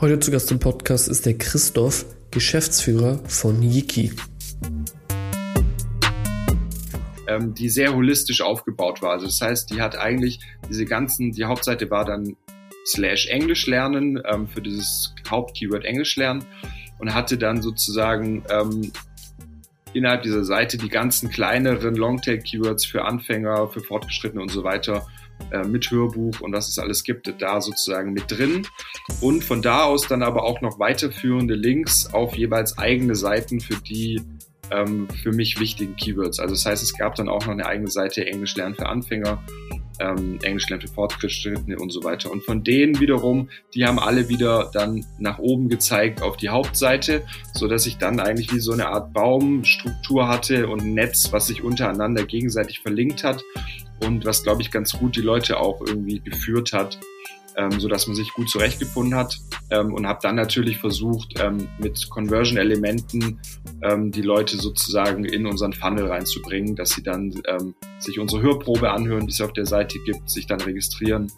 Heute zu Gast im Podcast ist der Christoph, Geschäftsführer von Yiki. Ähm, die sehr holistisch aufgebaut war. Also das heißt, die hat eigentlich diese ganzen, die Hauptseite war dann slash Englisch lernen ähm, für dieses Hauptkeyword Englisch lernen und hatte dann sozusagen ähm, innerhalb dieser Seite die ganzen kleineren Longtail-Keywords für Anfänger, für Fortgeschrittene und so weiter äh, mit Hörbuch und was es alles gibt, da sozusagen mit drin. Und von da aus dann aber auch noch weiterführende Links auf jeweils eigene Seiten für die ähm, für mich wichtigen Keywords. Also das heißt, es gab dann auch noch eine eigene Seite Englisch lernen für Anfänger, ähm, Englisch lernen für Fortgeschrittene und so weiter. Und von denen wiederum, die haben alle wieder dann nach oben gezeigt auf die Hauptseite, so dass ich dann eigentlich wie so eine Art Baumstruktur hatte und ein Netz, was sich untereinander gegenseitig verlinkt hat und was, glaube ich, ganz gut die Leute auch irgendwie geführt hat, ähm, so dass man sich gut zurechtgefunden hat ähm, und habe dann natürlich versucht, ähm, mit Conversion-Elementen ähm, die Leute sozusagen in unseren Funnel reinzubringen, dass sie dann ähm, sich unsere Hörprobe anhören, die es auf der Seite gibt, sich dann registrieren.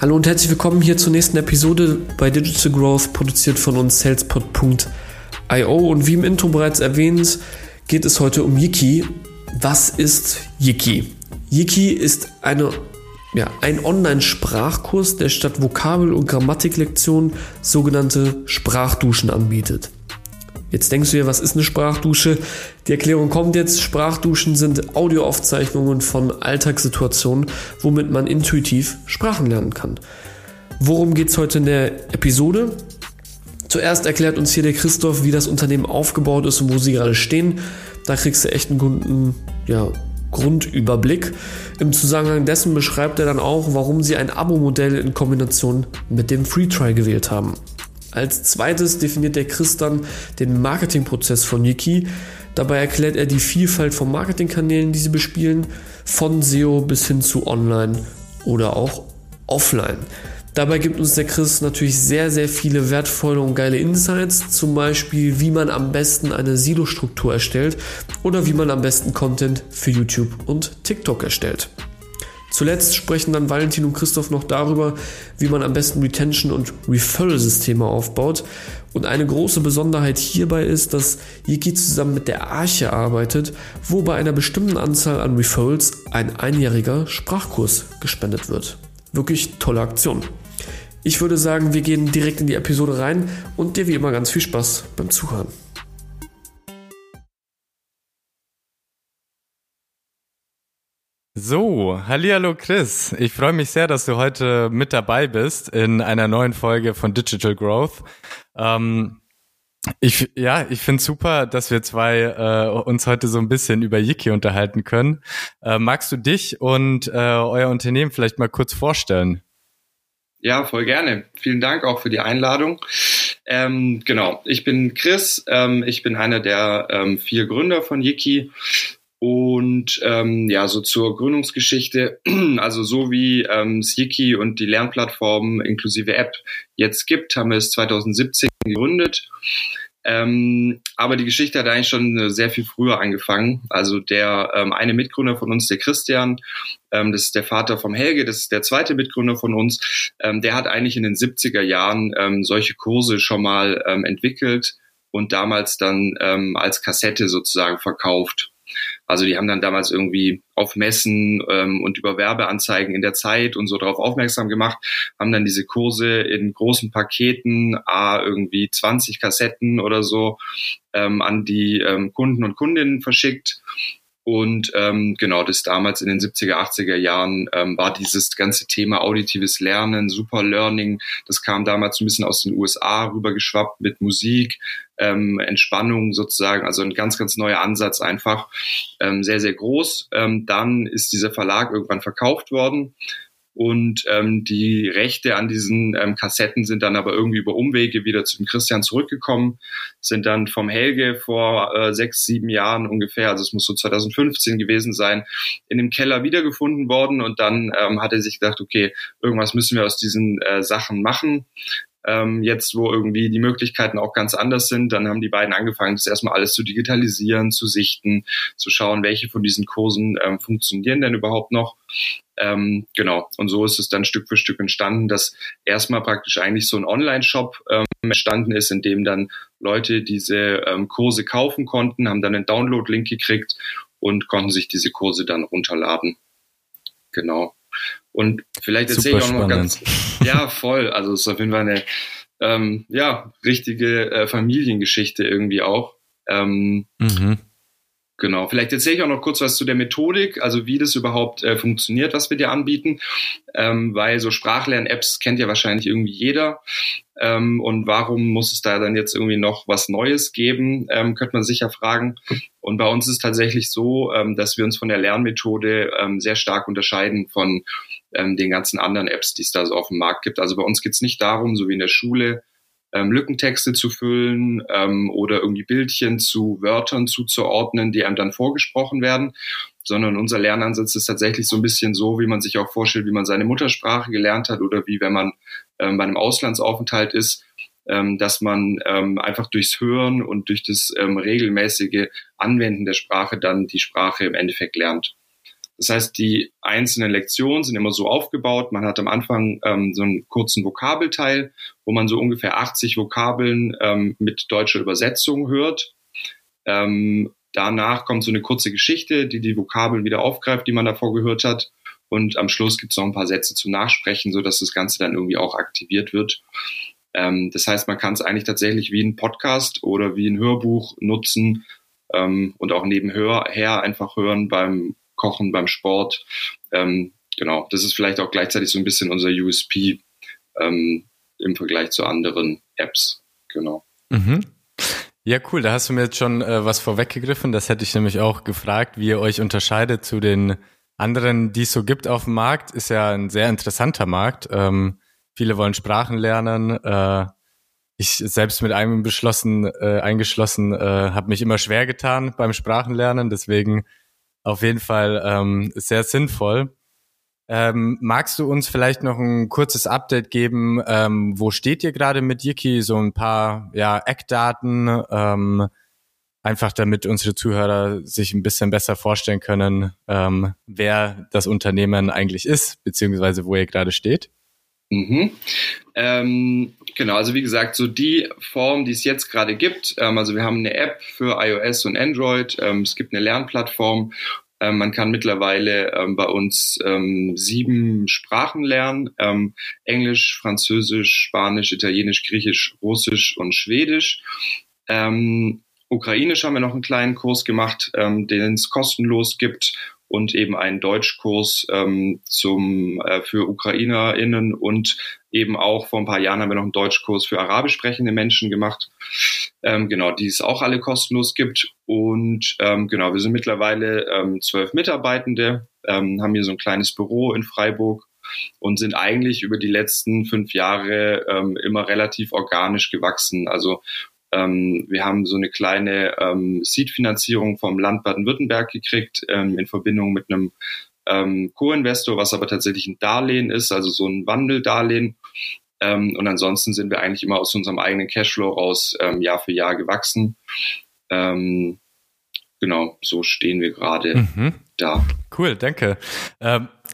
Hallo und herzlich willkommen hier zur nächsten Episode bei Digital Growth, produziert von uns salespod.io und wie im Intro bereits erwähnt, geht es heute um Yiki, was ist Yiki? Yiki ist eine, ja, ein Online-Sprachkurs, der statt Vokabel- und Grammatiklektionen sogenannte Sprachduschen anbietet. Jetzt denkst du dir, was ist eine Sprachdusche? Die Erklärung kommt jetzt. Sprachduschen sind Audioaufzeichnungen von Alltagssituationen, womit man intuitiv Sprachen lernen kann. Worum geht es heute in der Episode? Zuerst erklärt uns hier der Christoph, wie das Unternehmen aufgebaut ist und wo sie gerade stehen. Da kriegst du echt einen guten ja, Grundüberblick. Im Zusammenhang dessen beschreibt er dann auch, warum sie ein Abo-Modell in Kombination mit dem Free Try gewählt haben. Als zweites definiert der Chris dann den Marketingprozess von Yiki. Dabei erklärt er die Vielfalt von Marketingkanälen, die sie bespielen, von SEO bis hin zu Online oder auch Offline. Dabei gibt uns der Chris natürlich sehr, sehr viele wertvolle und geile Insights, zum Beispiel wie man am besten eine Silo-Struktur erstellt oder wie man am besten Content für YouTube und TikTok erstellt. Zuletzt sprechen dann Valentin und Christoph noch darüber, wie man am besten Retention- und Referral-Systeme aufbaut. Und eine große Besonderheit hierbei ist, dass Yiki zusammen mit der Arche arbeitet, wo bei einer bestimmten Anzahl an Referrals ein einjähriger Sprachkurs gespendet wird. Wirklich tolle Aktion. Ich würde sagen, wir gehen direkt in die Episode rein und dir wie immer ganz viel Spaß beim Zuhören. So, hallo Chris. Ich freue mich sehr, dass du heute mit dabei bist in einer neuen Folge von Digital Growth. Ähm, ich, ja, ich finde super, dass wir zwei äh, uns heute so ein bisschen über Yiki unterhalten können. Äh, magst du dich und äh, euer Unternehmen vielleicht mal kurz vorstellen? Ja, voll gerne. Vielen Dank auch für die Einladung. Ähm, genau, ich bin Chris, ähm, ich bin einer der ähm, vier Gründer von Yiki. Und ähm, ja, so zur Gründungsgeschichte, also so wie ähm, Yiki und die Lernplattform inklusive App jetzt gibt, haben wir es 2017 gegründet. Ähm, aber die Geschichte hat eigentlich schon sehr viel früher angefangen. Also der ähm, eine Mitgründer von uns, der Christian, ähm, das ist der Vater vom Helge, das ist der zweite Mitgründer von uns, ähm, der hat eigentlich in den 70er Jahren ähm, solche Kurse schon mal ähm, entwickelt und damals dann als Kassette sozusagen verkauft. Also die haben dann damals irgendwie auf Messen ähm, und über Werbeanzeigen in der Zeit und so darauf aufmerksam gemacht, haben dann diese Kurse in großen Paketen, a irgendwie 20 Kassetten oder so, ähm, an die ähm, Kunden und Kundinnen verschickt. Und ähm, genau, das damals in den 70er, 80er Jahren ähm, war dieses ganze Thema auditives Lernen, Super Learning, das kam damals ein bisschen aus den USA rübergeschwappt mit Musik, ähm, Entspannung sozusagen, also ein ganz, ganz neuer Ansatz einfach, ähm, sehr, sehr groß. Ähm, dann ist dieser Verlag irgendwann verkauft worden und ähm, die Rechte an diesen ähm, Kassetten sind dann aber irgendwie über Umwege wieder zum Christian zurückgekommen, sind dann vom Helge vor äh, sechs, sieben Jahren ungefähr, also es muss so 2015 gewesen sein, in dem Keller wiedergefunden worden und dann ähm, hat er sich gedacht, okay, irgendwas müssen wir aus diesen äh, Sachen machen. Ähm, jetzt, wo irgendwie die Möglichkeiten auch ganz anders sind, dann haben die beiden angefangen, das erstmal alles zu digitalisieren, zu sichten, zu schauen, welche von diesen Kursen ähm, funktionieren denn überhaupt noch. Ähm, genau. Und so ist es dann Stück für Stück entstanden, dass erstmal praktisch eigentlich so ein Online-Shop ähm, entstanden ist, in dem dann Leute diese ähm, Kurse kaufen konnten, haben dann einen Download-Link gekriegt und konnten sich diese Kurse dann runterladen. Genau. Und vielleicht erzähle ich auch noch ganz, ja, voll. Also es ist auf jeden Fall eine, ähm, ja, richtige äh, Familiengeschichte irgendwie auch. Ähm, mhm. Genau, vielleicht erzähle ich auch noch kurz was zu der Methodik, also wie das überhaupt äh, funktioniert, was wir dir anbieten, ähm, weil so Sprachlern-Apps kennt ja wahrscheinlich irgendwie jeder. Ähm, und warum muss es da dann jetzt irgendwie noch was Neues geben, ähm, könnte man sicher fragen. Und bei uns ist es tatsächlich so, ähm, dass wir uns von der Lernmethode ähm, sehr stark unterscheiden von ähm, den ganzen anderen Apps, die es da so auf dem Markt gibt. Also bei uns geht es nicht darum, so wie in der Schule, ähm, Lückentexte zu füllen ähm, oder irgendwie Bildchen zu Wörtern zuzuordnen, die einem dann vorgesprochen werden, sondern unser Lernansatz ist tatsächlich so ein bisschen so, wie man sich auch vorstellt, wie man seine Muttersprache gelernt hat oder wie wenn man ähm, bei einem Auslandsaufenthalt ist, ähm, dass man ähm, einfach durchs Hören und durch das ähm, regelmäßige Anwenden der Sprache dann die Sprache im Endeffekt lernt. Das heißt, die einzelnen Lektionen sind immer so aufgebaut. Man hat am Anfang ähm, so einen kurzen Vokabelteil, wo man so ungefähr 80 Vokabeln ähm, mit deutscher Übersetzung hört. Ähm, danach kommt so eine kurze Geschichte, die die Vokabeln wieder aufgreift, die man davor gehört hat. Und am Schluss gibt es noch ein paar Sätze zum Nachsprechen, so dass das Ganze dann irgendwie auch aktiviert wird. Ähm, das heißt, man kann es eigentlich tatsächlich wie ein Podcast oder wie ein Hörbuch nutzen ähm, und auch nebenher einfach hören beim Kochen, beim Sport. Ähm, genau, das ist vielleicht auch gleichzeitig so ein bisschen unser USP ähm, im Vergleich zu anderen Apps. Genau. Mhm. Ja, cool. Da hast du mir jetzt schon äh, was vorweggegriffen. Das hätte ich nämlich auch gefragt, wie ihr euch unterscheidet zu den anderen, die es so gibt auf dem Markt. Ist ja ein sehr interessanter Markt. Ähm, viele wollen Sprachen lernen. Äh, ich selbst mit einem beschlossen, äh, eingeschlossen, äh, habe mich immer schwer getan beim Sprachenlernen. Deswegen auf jeden Fall ähm, sehr sinnvoll. Ähm, magst du uns vielleicht noch ein kurzes Update geben? Ähm, wo steht ihr gerade mit Yiki? So ein paar ja, Eckdaten, ähm, einfach damit unsere Zuhörer sich ein bisschen besser vorstellen können, ähm, wer das Unternehmen eigentlich ist, beziehungsweise wo ihr gerade steht. Mhm. Ähm, genau, also wie gesagt, so die Form, die es jetzt gerade gibt, ähm, also wir haben eine App für iOS und Android, ähm, es gibt eine Lernplattform, ähm, man kann mittlerweile ähm, bei uns ähm, sieben Sprachen lernen, Englisch, Französisch, Spanisch, Italienisch, Griechisch, Russisch und Schwedisch. Ukrainisch haben wir noch einen kleinen Kurs gemacht, den es kostenlos gibt und eben einen Deutschkurs ähm, zum, äh, für UkrainerInnen und eben auch vor ein paar Jahren haben wir noch einen Deutschkurs für arabisch sprechende Menschen gemacht. Ähm, genau, die es auch alle kostenlos gibt. Und ähm, genau, wir sind mittlerweile ähm, zwölf Mitarbeitende, ähm, haben hier so ein kleines Büro in Freiburg und sind eigentlich über die letzten fünf Jahre ähm, immer relativ organisch gewachsen. Also ähm, wir haben so eine kleine ähm, Seed-Finanzierung vom Land Baden-Württemberg gekriegt ähm, in Verbindung mit einem ähm, Co-Investor, was aber tatsächlich ein Darlehen ist, also so ein Wandeldarlehen. Ähm, und ansonsten sind wir eigentlich immer aus unserem eigenen Cashflow raus ähm, Jahr für Jahr gewachsen. Ähm, genau, so stehen wir gerade mhm. da. Cool, danke.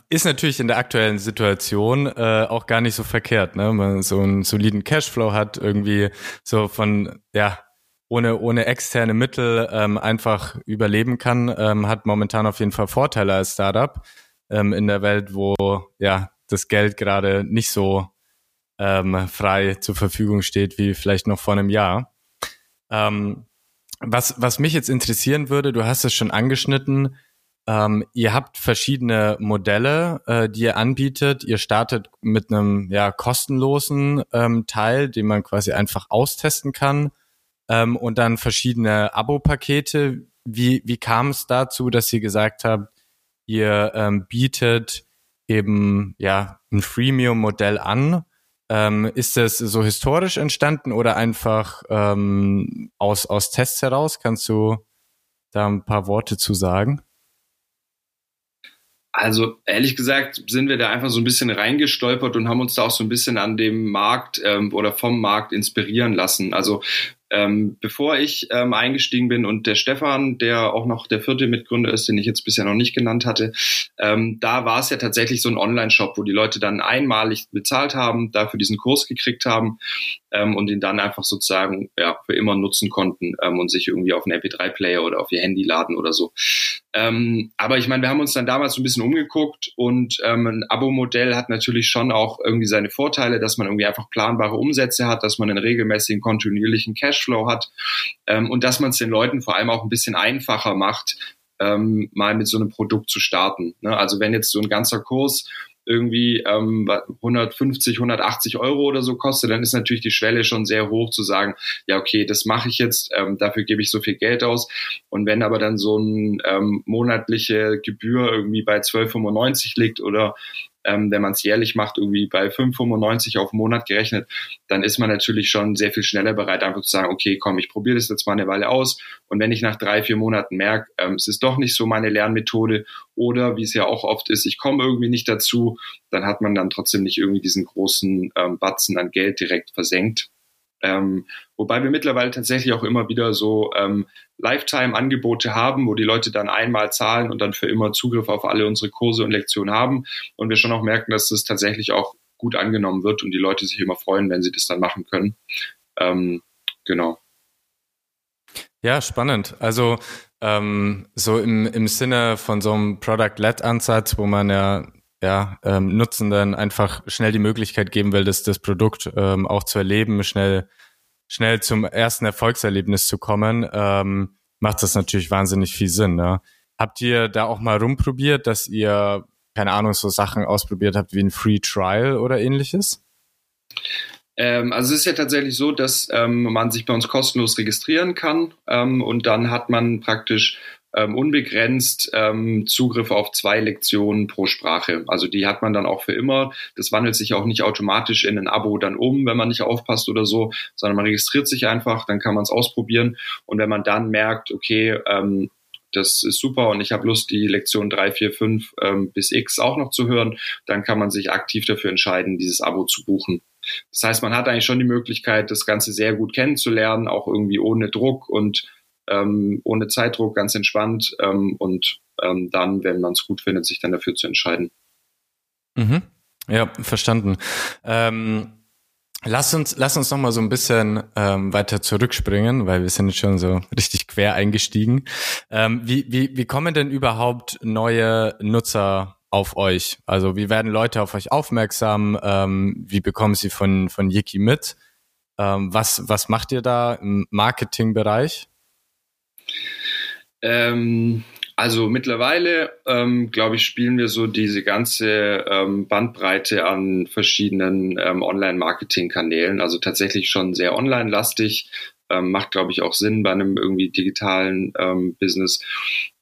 Ist natürlich in der aktuellen Situation äh, auch gar nicht so verkehrt, ne? Man so einen soliden Cashflow hat, irgendwie so von, ja, ohne, ohne externe Mittel ähm, einfach überleben kann, ähm, hat momentan auf jeden Fall Vorteile als Startup ähm, in der Welt, wo ja das Geld gerade nicht so ähm, frei zur Verfügung steht wie vielleicht noch vor einem Jahr. Ähm, was, was mich jetzt interessieren würde, du hast es schon angeschnitten, ähm, ihr habt verschiedene Modelle, äh, die ihr anbietet. Ihr startet mit einem ja kostenlosen ähm, Teil, den man quasi einfach austesten kann, ähm, und dann verschiedene Abo-Pakete. Wie wie kam es dazu, dass ihr gesagt habt, ihr ähm, bietet eben ja ein Freemium-Modell an? Ähm, ist das so historisch entstanden oder einfach ähm, aus aus Tests heraus? Kannst du da ein paar Worte zu sagen? Also ehrlich gesagt sind wir da einfach so ein bisschen reingestolpert und haben uns da auch so ein bisschen an dem Markt ähm, oder vom Markt inspirieren lassen. Also ähm, bevor ich ähm, eingestiegen bin und der Stefan, der auch noch der vierte Mitgründer ist, den ich jetzt bisher noch nicht genannt hatte, ähm, da war es ja tatsächlich so ein Online-Shop, wo die Leute dann einmalig bezahlt haben, dafür diesen Kurs gekriegt haben ähm, und ihn dann einfach sozusagen ja, für immer nutzen konnten ähm, und sich irgendwie auf einen MP3-Player oder auf ihr Handy laden oder so. Ähm, aber ich meine, wir haben uns dann damals so ein bisschen umgeguckt und ähm, ein Abo-Modell hat natürlich schon auch irgendwie seine Vorteile, dass man irgendwie einfach planbare Umsätze hat, dass man einen regelmäßigen, kontinuierlichen Cashflow hat ähm, und dass man es den Leuten vor allem auch ein bisschen einfacher macht, ähm, mal mit so einem Produkt zu starten. Ne? Also wenn jetzt so ein ganzer Kurs irgendwie ähm, 150, 180 Euro oder so kostet, dann ist natürlich die Schwelle schon sehr hoch zu sagen, ja, okay, das mache ich jetzt, ähm, dafür gebe ich so viel Geld aus. Und wenn aber dann so eine ähm, monatliche Gebühr irgendwie bei 12,95 liegt oder ähm, wenn man es jährlich macht, irgendwie bei 5,95 auf den Monat gerechnet, dann ist man natürlich schon sehr viel schneller bereit, einfach zu sagen, okay, komm, ich probiere das jetzt mal eine Weile aus. Und wenn ich nach drei, vier Monaten merke, ähm, es ist doch nicht so meine Lernmethode oder wie es ja auch oft ist, ich komme irgendwie nicht dazu, dann hat man dann trotzdem nicht irgendwie diesen großen ähm, Batzen an Geld direkt versenkt. Ähm, wobei wir mittlerweile tatsächlich auch immer wieder so ähm, Lifetime-Angebote haben, wo die Leute dann einmal zahlen und dann für immer Zugriff auf alle unsere Kurse und Lektionen haben. Und wir schon auch merken, dass das tatsächlich auch gut angenommen wird und die Leute sich immer freuen, wenn sie das dann machen können. Ähm, genau. Ja, spannend. Also ähm, so im, im Sinne von so einem Product-Led-Ansatz, wo man ja ja, ähm, Nutzenden einfach schnell die Möglichkeit geben will, das, das Produkt ähm, auch zu erleben, schnell, schnell zum ersten Erfolgserlebnis zu kommen, ähm, macht das natürlich wahnsinnig viel Sinn. Ne? Habt ihr da auch mal rumprobiert, dass ihr, keine Ahnung, so Sachen ausprobiert habt wie ein Free Trial oder ähnliches? Ähm, also es ist ja tatsächlich so, dass ähm, man sich bei uns kostenlos registrieren kann ähm, und dann hat man praktisch ähm, unbegrenzt ähm, Zugriff auf zwei Lektionen pro Sprache. Also die hat man dann auch für immer. Das wandelt sich auch nicht automatisch in ein Abo dann um, wenn man nicht aufpasst oder so, sondern man registriert sich einfach, dann kann man es ausprobieren. Und wenn man dann merkt, okay, ähm, das ist super und ich habe Lust, die Lektion 3, 4, 5 ähm, bis X auch noch zu hören, dann kann man sich aktiv dafür entscheiden, dieses Abo zu buchen. Das heißt, man hat eigentlich schon die Möglichkeit, das Ganze sehr gut kennenzulernen, auch irgendwie ohne Druck und ähm, ohne Zeitdruck, ganz entspannt ähm, und ähm, dann, wenn man es gut findet, sich dann dafür zu entscheiden. Mhm. Ja, verstanden. Ähm, lass uns, lass uns noch so ein bisschen ähm, weiter zurückspringen, weil wir sind jetzt schon so richtig quer eingestiegen. Ähm, wie, wie, wie kommen denn überhaupt neue Nutzer auf euch? Also wie werden Leute auf euch aufmerksam? Ähm, wie bekommen sie von, von Yiki mit? Ähm, was, was macht ihr da im Marketingbereich? Ähm, also mittlerweile, ähm, glaube ich, spielen wir so diese ganze ähm, Bandbreite an verschiedenen ähm, Online-Marketing-Kanälen. Also tatsächlich schon sehr online-lastig. Ähm, macht, glaube ich, auch Sinn bei einem irgendwie digitalen ähm, Business.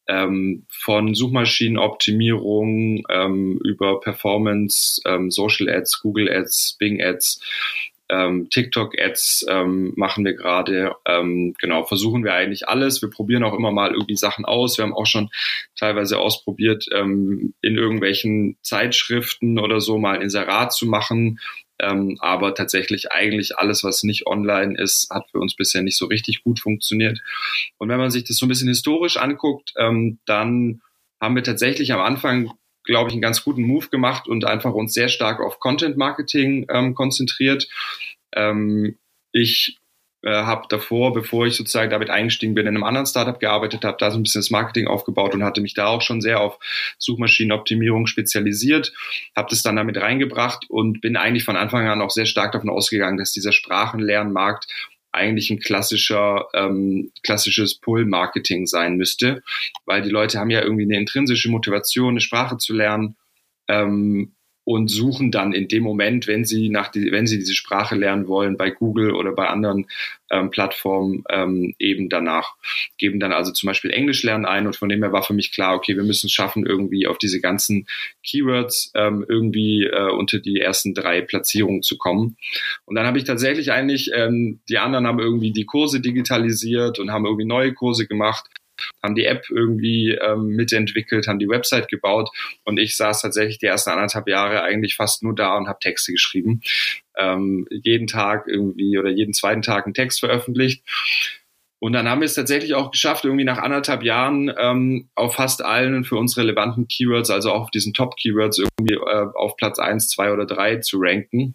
Ähm, von Suchmaschinenoptimierung über Performance, Social Ads, Google Ads, Bing Ads, ähm, TikTok-Ads ähm, machen wir gerade. Ähm, genau, versuchen wir eigentlich alles. Wir probieren auch immer mal irgendwie Sachen aus. Wir haben auch schon teilweise ausprobiert, ähm, in irgendwelchen Zeitschriften oder so mal ein Inserat zu machen. Ähm, aber tatsächlich eigentlich alles, was nicht online ist, hat für uns bisher nicht so richtig gut funktioniert. Und wenn man sich das so ein bisschen historisch anguckt, ähm, dann haben wir tatsächlich am Anfang glaube ich, einen ganz guten Move gemacht und einfach uns sehr stark auf Content Marketing ähm, konzentriert. Ähm, ich äh, habe davor, bevor ich sozusagen damit eingestiegen bin, in einem anderen Startup gearbeitet, habe da so ein bisschen das Marketing aufgebaut und hatte mich da auch schon sehr auf Suchmaschinenoptimierung spezialisiert, habe das dann damit reingebracht und bin eigentlich von Anfang an auch sehr stark davon ausgegangen, dass dieser Sprachenlernmarkt eigentlich ein klassischer, ähm, klassisches Pull-Marketing sein müsste, weil die Leute haben ja irgendwie eine intrinsische Motivation, eine Sprache zu lernen. Ähm, und suchen dann in dem Moment, wenn sie nach die, wenn sie diese Sprache lernen wollen, bei Google oder bei anderen ähm, Plattformen ähm, eben danach. Geben dann also zum Beispiel Englisch lernen ein und von dem her war für mich klar, okay, wir müssen es schaffen, irgendwie auf diese ganzen Keywords ähm, irgendwie äh, unter die ersten drei Platzierungen zu kommen. Und dann habe ich tatsächlich eigentlich, ähm, die anderen haben irgendwie die Kurse digitalisiert und haben irgendwie neue Kurse gemacht haben die App irgendwie ähm, mitentwickelt, haben die Website gebaut und ich saß tatsächlich die ersten anderthalb Jahre eigentlich fast nur da und habe Texte geschrieben. Ähm, jeden Tag irgendwie oder jeden zweiten Tag einen Text veröffentlicht. Und dann haben wir es tatsächlich auch geschafft, irgendwie nach anderthalb Jahren ähm, auf fast allen für uns relevanten Keywords, also auch auf diesen Top-Keywords irgendwie äh, auf Platz eins, zwei oder drei zu ranken.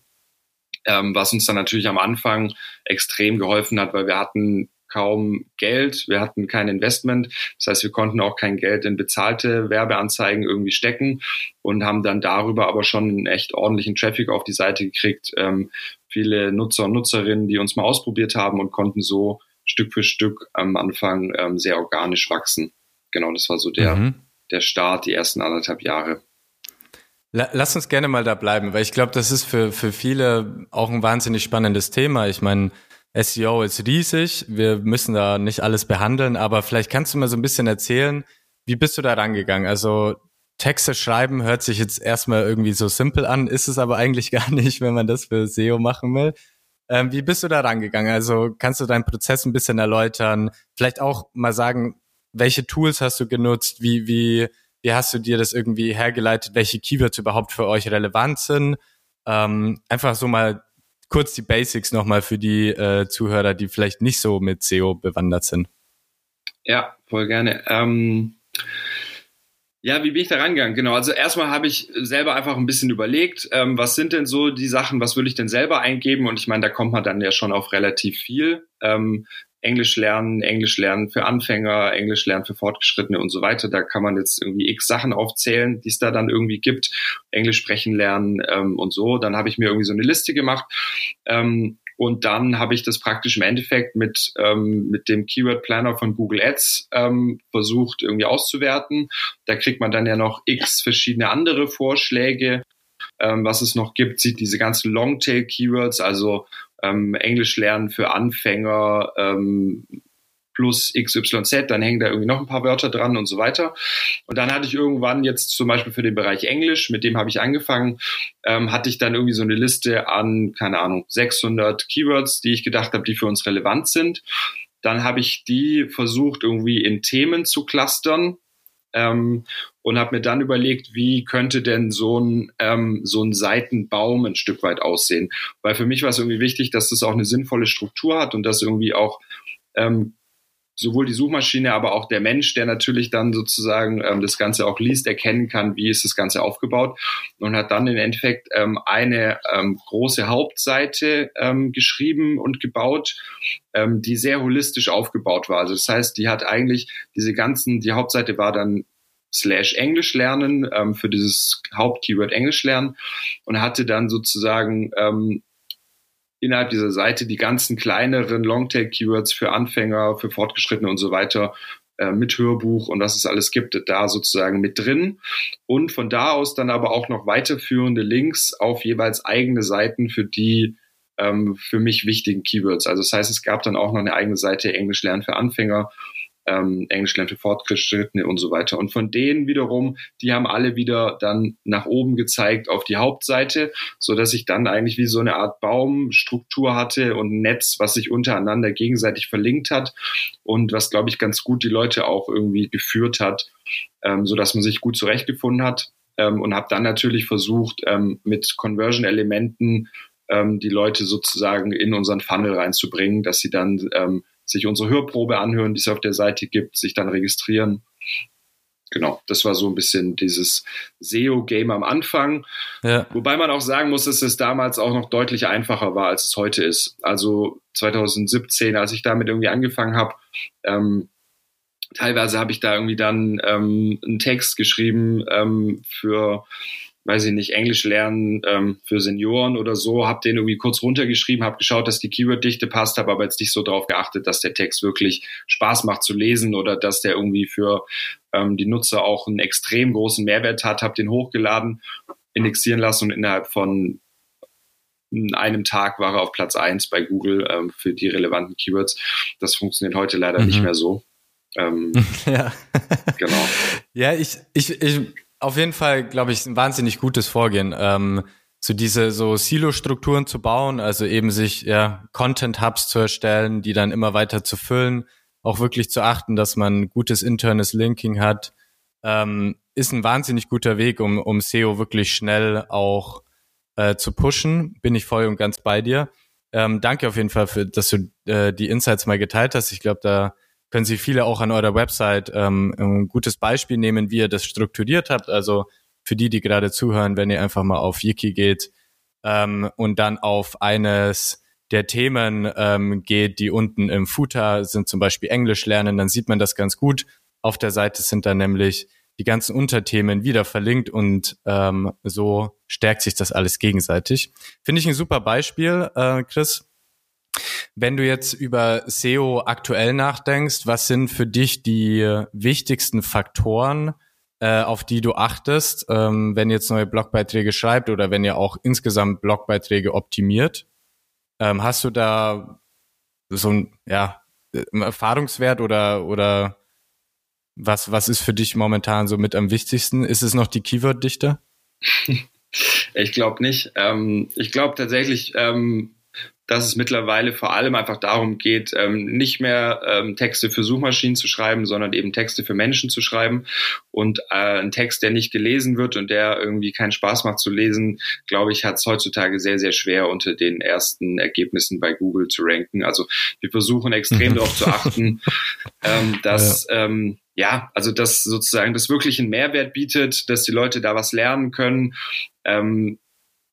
Ähm, was uns dann natürlich am Anfang extrem geholfen hat, weil wir hatten kaum Geld, wir hatten kein Investment, das heißt, wir konnten auch kein Geld in bezahlte Werbeanzeigen irgendwie stecken und haben dann darüber aber schon einen echt ordentlichen Traffic auf die Seite gekriegt, ähm, viele Nutzer und Nutzerinnen, die uns mal ausprobiert haben und konnten so Stück für Stück am Anfang ähm, sehr organisch wachsen. Genau, das war so der, mhm. der Start, die ersten anderthalb Jahre. Lass uns gerne mal da bleiben, weil ich glaube, das ist für, für viele auch ein wahnsinnig spannendes Thema. Ich meine, SEO ist riesig, wir müssen da nicht alles behandeln, aber vielleicht kannst du mal so ein bisschen erzählen, wie bist du da rangegangen? Also Texte schreiben hört sich jetzt erstmal irgendwie so simpel an, ist es aber eigentlich gar nicht, wenn man das für SEO machen will. Ähm, wie bist du da rangegangen? Also kannst du deinen Prozess ein bisschen erläutern? Vielleicht auch mal sagen, welche Tools hast du genutzt? Wie, wie, wie hast du dir das irgendwie hergeleitet? Welche Keywords überhaupt für euch relevant sind? Ähm, einfach so mal kurz die Basics nochmal für die äh, Zuhörer, die vielleicht nicht so mit SEO bewandert sind. Ja, voll gerne. Ähm ja, wie bin ich da rangegangen? Genau, also erstmal habe ich selber einfach ein bisschen überlegt, ähm, was sind denn so die Sachen, was würde ich denn selber eingeben? Und ich meine, da kommt man dann ja schon auf relativ viel. Ähm, Englisch lernen, Englisch lernen für Anfänger, Englisch lernen für Fortgeschrittene und so weiter. Da kann man jetzt irgendwie x Sachen aufzählen, die es da dann irgendwie gibt. Englisch sprechen lernen ähm, und so. Dann habe ich mir irgendwie so eine Liste gemacht. Ähm, und dann habe ich das praktisch im Endeffekt mit, ähm, mit dem Keyword Planner von Google Ads ähm, versucht irgendwie auszuwerten. Da kriegt man dann ja noch x verschiedene andere Vorschläge, ähm, was es noch gibt, sieht diese ganzen Longtail-Keywords, also ähm, Englisch lernen für Anfänger, ähm, plus XYZ, dann hängen da irgendwie noch ein paar Wörter dran und so weiter. Und dann hatte ich irgendwann jetzt zum Beispiel für den Bereich Englisch, mit dem habe ich angefangen, ähm, hatte ich dann irgendwie so eine Liste an, keine Ahnung, 600 Keywords, die ich gedacht habe, die für uns relevant sind. Dann habe ich die versucht irgendwie in Themen zu clustern ähm, und habe mir dann überlegt, wie könnte denn so ein, ähm, so ein Seitenbaum ein Stück weit aussehen. Weil für mich war es irgendwie wichtig, dass das auch eine sinnvolle Struktur hat und dass irgendwie auch ähm, sowohl die Suchmaschine, aber auch der Mensch, der natürlich dann sozusagen ähm, das Ganze auch liest, erkennen kann, wie ist das Ganze aufgebaut und hat dann im Endeffekt ähm, eine ähm, große Hauptseite ähm, geschrieben und gebaut, ähm, die sehr holistisch aufgebaut war. Also das heißt, die hat eigentlich diese ganzen, die Hauptseite war dann slash Englisch lernen ähm, für dieses Hauptkeyword Englisch lernen und hatte dann sozusagen ähm, innerhalb dieser Seite die ganzen kleineren Longtail-Keywords für Anfänger, für Fortgeschrittene und so weiter äh, mit Hörbuch und was es alles gibt, da sozusagen mit drin. Und von da aus dann aber auch noch weiterführende Links auf jeweils eigene Seiten für die ähm, für mich wichtigen Keywords. Also das heißt, es gab dann auch noch eine eigene Seite Englisch lernen für Anfänger ähm, Englisch für Fortgeschrittene und so weiter. Und von denen wiederum, die haben alle wieder dann nach oben gezeigt auf die Hauptseite, so dass ich dann eigentlich wie so eine Art Baumstruktur hatte und ein Netz, was sich untereinander gegenseitig verlinkt hat und was, glaube ich, ganz gut die Leute auch irgendwie geführt hat, ähm, so dass man sich gut zurechtgefunden hat. Ähm, und habe dann natürlich versucht, ähm, mit Conversion-Elementen ähm, die Leute sozusagen in unseren Funnel reinzubringen, dass sie dann ähm, sich unsere Hörprobe anhören, die es auf der Seite gibt, sich dann registrieren. Genau, das war so ein bisschen dieses SEO-Game am Anfang. Ja. Wobei man auch sagen muss, dass es damals auch noch deutlich einfacher war, als es heute ist. Also 2017, als ich damit irgendwie angefangen habe, ähm, teilweise habe ich da irgendwie dann ähm, einen Text geschrieben ähm, für weiß ich nicht, Englisch lernen ähm, für Senioren oder so, habe den irgendwie kurz runtergeschrieben, habe geschaut, dass die Keyworddichte passt, habe aber jetzt nicht so darauf geachtet, dass der Text wirklich Spaß macht zu lesen oder dass der irgendwie für ähm, die Nutzer auch einen extrem großen Mehrwert hat, habe den hochgeladen, indexieren lassen und innerhalb von einem Tag war er auf Platz eins bei Google ähm, für die relevanten Keywords. Das funktioniert heute leider mhm. nicht mehr so. Ähm, ja. genau. Ja, ich, ich, ich auf jeden Fall, glaube ich, ein wahnsinnig gutes Vorgehen. Ähm, so diese so Silo-Strukturen zu bauen, also eben sich ja Content-Hubs zu erstellen, die dann immer weiter zu füllen, auch wirklich zu achten, dass man gutes internes Linking hat, ähm, ist ein wahnsinnig guter Weg, um, um SEO wirklich schnell auch äh, zu pushen. Bin ich voll und ganz bei dir. Ähm, danke auf jeden Fall, für, dass du äh, die Insights mal geteilt hast. Ich glaube, da können sich viele auch an eurer Website ähm, ein gutes Beispiel nehmen, wie ihr das strukturiert habt. Also für die, die gerade zuhören, wenn ihr einfach mal auf Yiki geht ähm, und dann auf eines der Themen ähm, geht, die unten im Footer sind, zum Beispiel Englisch lernen, dann sieht man das ganz gut. Auf der Seite sind dann nämlich die ganzen Unterthemen wieder verlinkt und ähm, so stärkt sich das alles gegenseitig. Finde ich ein super Beispiel, äh, Chris. Wenn du jetzt über SEO aktuell nachdenkst, was sind für dich die wichtigsten Faktoren, äh, auf die du achtest, ähm, wenn ihr jetzt neue Blogbeiträge schreibt oder wenn ihr auch insgesamt Blogbeiträge optimiert? Ähm, hast du da so ein ja, Erfahrungswert oder, oder was, was ist für dich momentan so mit am wichtigsten? Ist es noch die Keyword-Dichte? ich glaube nicht. Ähm, ich glaube tatsächlich, dass es mittlerweile vor allem einfach darum geht, ähm, nicht mehr ähm, Texte für Suchmaschinen zu schreiben, sondern eben Texte für Menschen zu schreiben. Und äh, ein Text, der nicht gelesen wird und der irgendwie keinen Spaß macht zu lesen, glaube ich, hat es heutzutage sehr, sehr schwer unter den ersten Ergebnissen bei Google zu ranken. Also wir versuchen extrem darauf zu achten, ähm, dass ja. ähm, ja, also dass sozusagen das wirklich einen Mehrwert bietet, dass die Leute da was lernen können. Ähm,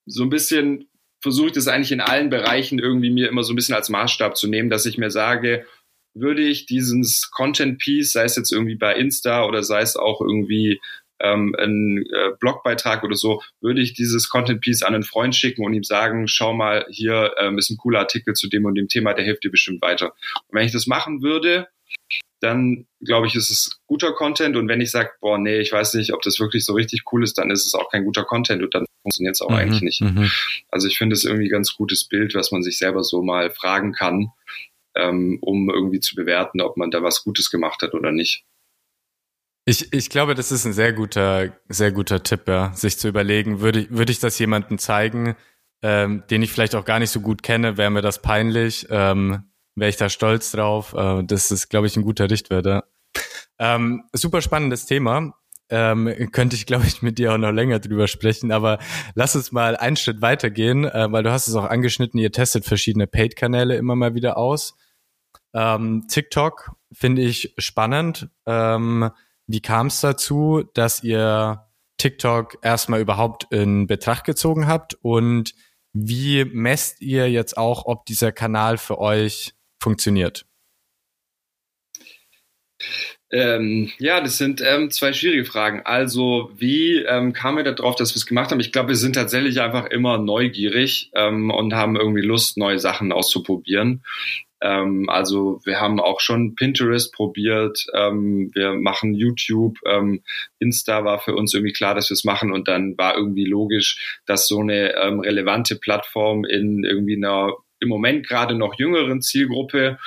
so ein bisschen versuche ich das eigentlich in allen Bereichen irgendwie mir immer so ein bisschen als Maßstab zu nehmen, dass ich mir sage, würde ich dieses Content Piece, sei es jetzt irgendwie bei Insta oder sei es auch irgendwie ähm, ein äh, Blogbeitrag oder so, würde ich dieses Content Piece an einen Freund schicken und ihm sagen, schau mal, hier ähm, ist ein cooler Artikel zu dem und dem Thema, der hilft dir bestimmt weiter. Und wenn ich das machen würde, dann glaube ich, ist es guter Content. Und wenn ich sage, boah, nee, ich weiß nicht, ob das wirklich so richtig cool ist, dann ist es auch kein guter Content und dann funktioniert es auch mhm, eigentlich nicht. Mhm. Also ich finde es irgendwie ein ganz gutes Bild, was man sich selber so mal fragen kann, ähm, um irgendwie zu bewerten, ob man da was Gutes gemacht hat oder nicht. Ich, ich glaube, das ist ein sehr guter, sehr guter Tipp, ja, sich zu überlegen, würde ich, würde ich das jemandem zeigen, ähm, den ich vielleicht auch gar nicht so gut kenne, wäre mir das peinlich. Ähm, wäre ich da stolz drauf. Äh, das ist, glaube ich, ein guter Richtwert. Ähm, super spannendes Thema. Ähm, könnte ich, glaube ich, mit dir auch noch länger drüber sprechen, aber lass uns mal einen Schritt weitergehen, äh, weil du hast es auch angeschnitten, ihr testet verschiedene Paid-Kanäle immer mal wieder aus. Ähm, TikTok finde ich spannend. Ähm, wie kam es dazu, dass ihr TikTok erstmal überhaupt in Betracht gezogen habt und wie messt ihr jetzt auch, ob dieser Kanal für euch funktioniert? Ähm, ja, das sind ähm, zwei schwierige Fragen. Also, wie ähm, kam wir darauf, dass wir es gemacht haben? Ich glaube, wir sind tatsächlich einfach immer neugierig ähm, und haben irgendwie Lust, neue Sachen auszuprobieren. Ähm, also, wir haben auch schon Pinterest probiert, ähm, wir machen YouTube, Insta war für uns irgendwie klar, dass wir es machen und dann war irgendwie logisch, dass so eine relevante Plattform in irgendwie einer im Moment gerade noch jüngeren Zielgruppe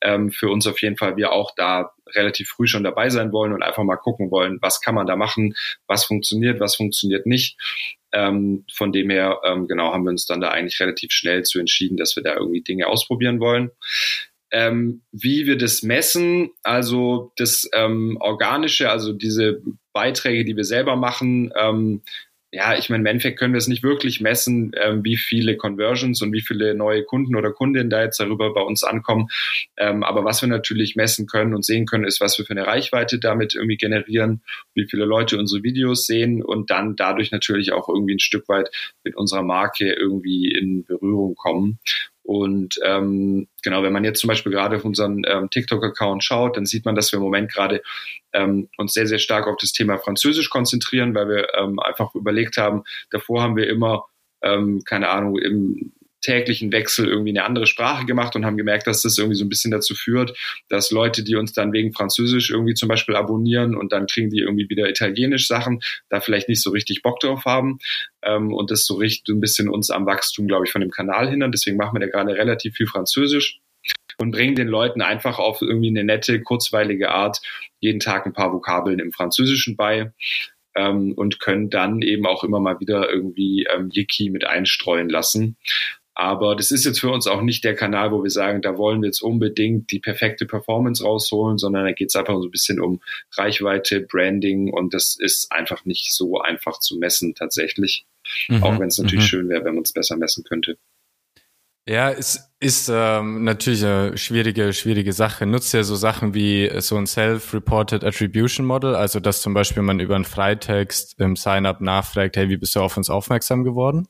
ähm, für uns auf jeden Fall wir auch da relativ früh schon dabei sein wollen und einfach mal gucken wollen, was kann man da machen, was funktioniert, was funktioniert nicht. Ähm, von dem her, ähm, genau, haben wir uns dann da eigentlich relativ schnell zu entschieden, dass wir da irgendwie Dinge ausprobieren wollen. Ähm, wie wir das messen, also das ähm, Organische, also diese Beiträge, die wir selber machen, ähm, ja, ich meine, im Endeffekt können wir es nicht wirklich messen, ähm, wie viele Conversions und wie viele neue Kunden oder Kundinnen da jetzt darüber bei uns ankommen. Ähm, aber was wir natürlich messen können und sehen können, ist, was wir für eine Reichweite damit irgendwie generieren, wie viele Leute unsere Videos sehen und dann dadurch natürlich auch irgendwie ein Stück weit mit unserer Marke irgendwie in Berührung kommen. Und ähm, genau, wenn man jetzt zum Beispiel gerade auf unseren ähm, TikTok-Account schaut, dann sieht man, dass wir im Moment gerade ähm, uns sehr, sehr stark auf das Thema Französisch konzentrieren, weil wir ähm, einfach überlegt haben, davor haben wir immer, ähm, keine Ahnung, im täglichen Wechsel irgendwie eine andere Sprache gemacht und haben gemerkt, dass das irgendwie so ein bisschen dazu führt, dass Leute, die uns dann wegen Französisch irgendwie zum Beispiel abonnieren und dann kriegen die irgendwie wieder Italienisch Sachen, da vielleicht nicht so richtig Bock drauf haben ähm, und das so richtig ein bisschen uns am Wachstum, glaube ich, von dem Kanal hindern. Deswegen machen wir da gerade relativ viel Französisch und bringen den Leuten einfach auf irgendwie eine nette, kurzweilige Art jeden Tag ein paar Vokabeln im Französischen bei ähm, und können dann eben auch immer mal wieder irgendwie ähm, Yiki mit einstreuen lassen. Aber das ist jetzt für uns auch nicht der Kanal, wo wir sagen, da wollen wir jetzt unbedingt die perfekte Performance rausholen, sondern da geht es einfach so ein bisschen um Reichweite, Branding und das ist einfach nicht so einfach zu messen tatsächlich. Mhm. Auch wenn es natürlich mhm. schön wäre, wenn man es besser messen könnte. Ja, es ist ähm, natürlich eine schwierige, schwierige Sache. Nutzt ja so Sachen wie so ein Self-Reported Attribution Model, also dass zum Beispiel man über einen Freitext im Sign-up nachfragt, hey, wie bist du auf uns aufmerksam geworden?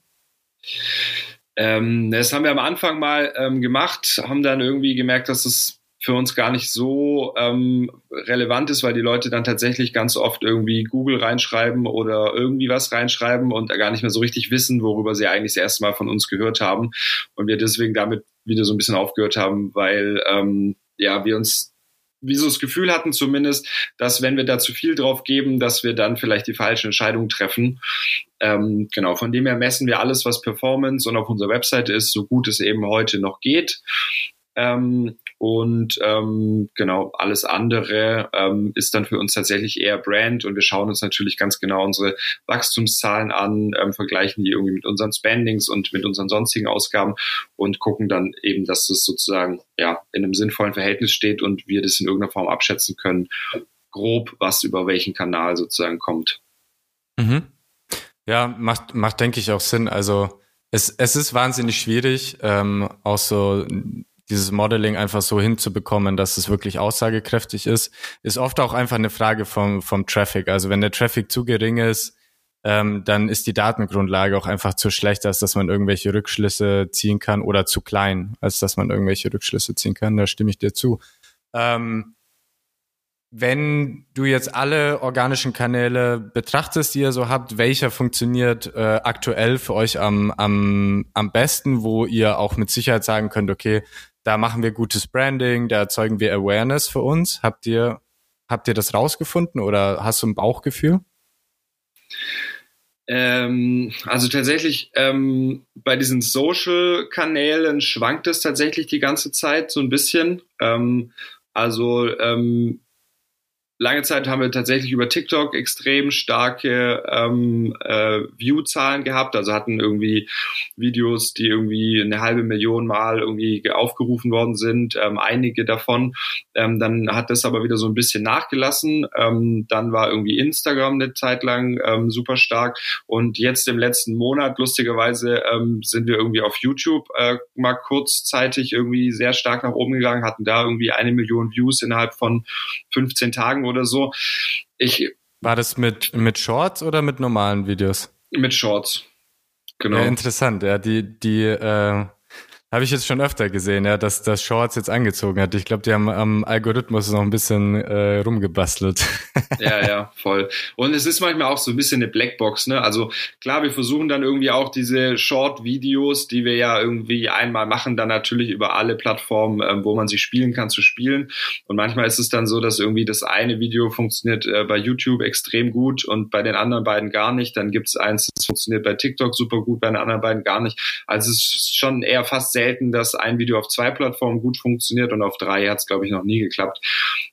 Ähm, das haben wir am Anfang mal ähm, gemacht, haben dann irgendwie gemerkt, dass es für uns gar nicht so ähm, relevant ist, weil die Leute dann tatsächlich ganz oft irgendwie Google reinschreiben oder irgendwie was reinschreiben und gar nicht mehr so richtig wissen, worüber sie eigentlich das erste Mal von uns gehört haben. Und wir deswegen damit wieder so ein bisschen aufgehört haben, weil ähm, ja, wir uns wie so das Gefühl hatten zumindest, dass wenn wir da zu viel drauf geben, dass wir dann vielleicht die falsche Entscheidung treffen. Ähm, genau, von dem her messen wir alles, was Performance und auf unserer Webseite ist, so gut es eben heute noch geht. Ähm, und ähm, genau, alles andere ähm, ist dann für uns tatsächlich eher Brand und wir schauen uns natürlich ganz genau unsere Wachstumszahlen an, ähm, vergleichen die irgendwie mit unseren Spendings und mit unseren sonstigen Ausgaben und gucken dann eben, dass das sozusagen ja in einem sinnvollen Verhältnis steht und wir das in irgendeiner Form abschätzen können, grob, was über welchen Kanal sozusagen kommt. Mhm. Ja, macht, macht denke ich auch Sinn. Also es, es ist wahnsinnig schwierig, ähm, auch so dieses Modeling einfach so hinzubekommen, dass es wirklich aussagekräftig ist, ist oft auch einfach eine Frage vom, vom Traffic. Also wenn der Traffic zu gering ist, ähm, dann ist die Datengrundlage auch einfach zu schlecht, als dass man irgendwelche Rückschlüsse ziehen kann oder zu klein, als dass man irgendwelche Rückschlüsse ziehen kann. Da stimme ich dir zu. Ähm, wenn du jetzt alle organischen Kanäle betrachtest, die ihr so habt, welcher funktioniert äh, aktuell für euch am, am, am besten, wo ihr auch mit Sicherheit sagen könnt, okay, da machen wir gutes Branding, da erzeugen wir Awareness für uns. Habt ihr, habt ihr das rausgefunden oder hast du ein Bauchgefühl? Ähm, also tatsächlich ähm, bei diesen Social-Kanälen schwankt es tatsächlich die ganze Zeit so ein bisschen. Ähm, also ähm, lange Zeit haben wir tatsächlich über TikTok extrem starke ähm, äh, View-Zahlen gehabt. Also hatten irgendwie Videos, die irgendwie eine halbe Million Mal irgendwie aufgerufen worden sind. Ähm, einige davon. Ähm, dann hat das aber wieder so ein bisschen nachgelassen. Ähm, dann war irgendwie Instagram eine Zeit lang ähm, super stark. Und jetzt im letzten Monat, lustigerweise, ähm, sind wir irgendwie auf YouTube äh, mal kurzzeitig irgendwie sehr stark nach oben gegangen, hatten da irgendwie eine Million Views innerhalb von 15 Tagen oder so. Ich, War das mit, mit Shorts oder mit normalen Videos? Mit Shorts. Genau. Ja, interessant, ja. Die, die, äh, habe ich jetzt schon öfter gesehen, ja, dass das Shorts jetzt angezogen hat. Ich glaube, die haben am Algorithmus noch ein bisschen äh, rumgebastelt. ja, ja, voll. Und es ist manchmal auch so ein bisschen eine Blackbox, ne? Also klar, wir versuchen dann irgendwie auch diese Short-Videos, die wir ja irgendwie einmal machen, dann natürlich über alle Plattformen, ähm, wo man sie spielen kann, zu spielen. Und manchmal ist es dann so, dass irgendwie das eine Video funktioniert äh, bei YouTube extrem gut und bei den anderen beiden gar nicht. Dann gibt es eins, das funktioniert bei TikTok super gut, bei den anderen beiden gar nicht. Also es ist schon eher fast selten, dass ein Video auf zwei Plattformen gut funktioniert und auf drei hat es, glaube ich, noch nie geklappt.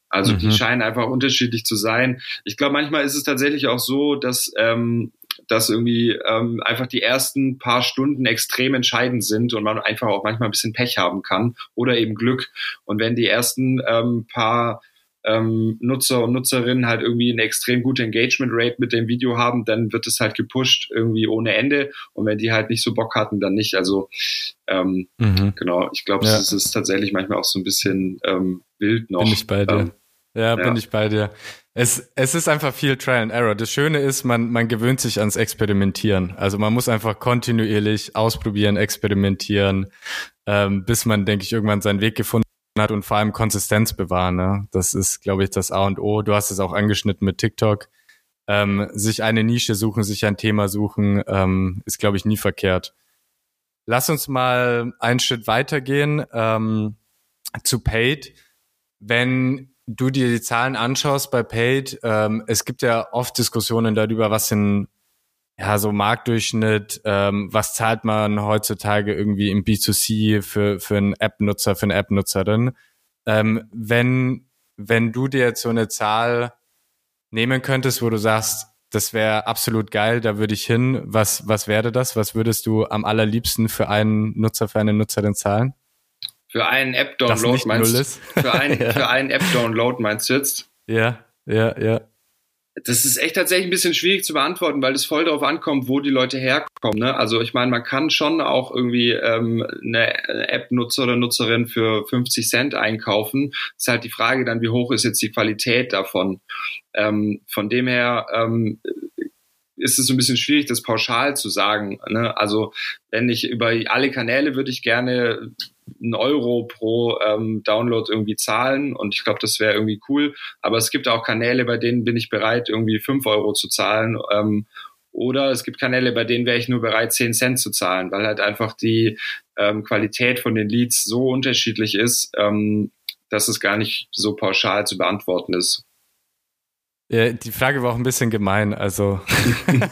Also mhm. die scheinen einfach unterschiedlich zu sein. Ich glaube, manchmal ist es tatsächlich auch so, dass ähm, dass irgendwie ähm, einfach die ersten paar Stunden extrem entscheidend sind und man einfach auch manchmal ein bisschen Pech haben kann oder eben Glück. Und wenn die ersten ähm, paar ähm, Nutzer und Nutzerinnen halt irgendwie eine extrem gute Engagement Rate mit dem Video haben, dann wird es halt gepusht irgendwie ohne Ende. Und wenn die halt nicht so Bock hatten, dann nicht. Also ähm, mhm. genau, ich glaube, ja. es ist tatsächlich manchmal auch so ein bisschen ähm, wild noch. Bin ich bei dir. Ähm, ja, bin ja. ich bei dir. Es, es ist einfach viel Trial and Error. Das Schöne ist, man, man gewöhnt sich ans Experimentieren. Also man muss einfach kontinuierlich ausprobieren, experimentieren, ähm, bis man, denke ich, irgendwann seinen Weg gefunden hat und vor allem Konsistenz bewahren. Ne? Das ist, glaube ich, das A und O. Du hast es auch angeschnitten mit TikTok. Ähm, sich eine Nische suchen, sich ein Thema suchen, ähm, ist, glaube ich, nie verkehrt. Lass uns mal einen Schritt weitergehen ähm, zu Paid. Wenn du dir die Zahlen anschaust bei Paid, ähm, es gibt ja oft Diskussionen darüber, was sind ja, so Marktdurchschnitt, ähm, was zahlt man heutzutage irgendwie im B2C für, für einen App-Nutzer, für eine App-Nutzerin? Ähm, wenn, wenn du dir jetzt so eine Zahl nehmen könntest, wo du sagst, das wäre absolut geil, da würde ich hin. Was, was wäre das? Was würdest du am allerliebsten für einen Nutzer, für eine Nutzerin zahlen? Für einen App-Download meinst du? Für einen, ja. für einen App-Download meinst du jetzt? Ja, ja, ja. Das ist echt tatsächlich ein bisschen schwierig zu beantworten, weil es voll darauf ankommt, wo die Leute herkommen. Ne? Also ich meine, man kann schon auch irgendwie ähm, eine App-Nutzer oder Nutzerin für 50 Cent einkaufen. Ist halt die Frage dann, wie hoch ist jetzt die Qualität davon. Ähm, von dem her ähm, ist es so ein bisschen schwierig, das pauschal zu sagen. Ne? Also wenn ich über alle Kanäle würde ich gerne einen Euro pro ähm, Download irgendwie zahlen und ich glaube, das wäre irgendwie cool. Aber es gibt auch Kanäle, bei denen bin ich bereit, irgendwie fünf Euro zu zahlen. Ähm, oder es gibt Kanäle, bei denen wäre ich nur bereit, zehn Cent zu zahlen, weil halt einfach die ähm, Qualität von den Leads so unterschiedlich ist, ähm, dass es gar nicht so pauschal zu beantworten ist. Ja, die Frage war auch ein bisschen gemein. Also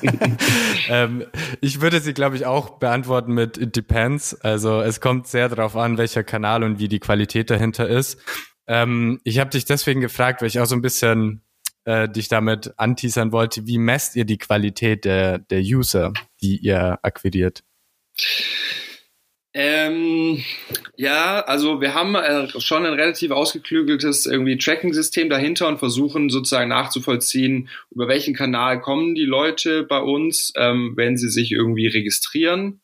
ähm, ich würde sie, glaube ich, auch beantworten mit It depends. Also es kommt sehr darauf an, welcher Kanal und wie die Qualität dahinter ist. Ähm, ich habe dich deswegen gefragt, weil ich auch so ein bisschen äh, dich damit anteasern wollte. Wie messt ihr die Qualität der, der User, die ihr akquiriert? Ähm, ja, also wir haben äh, schon ein relativ ausgeklügeltes irgendwie Tracking-System dahinter und versuchen sozusagen nachzuvollziehen, über welchen Kanal kommen die Leute bei uns, ähm, wenn sie sich irgendwie registrieren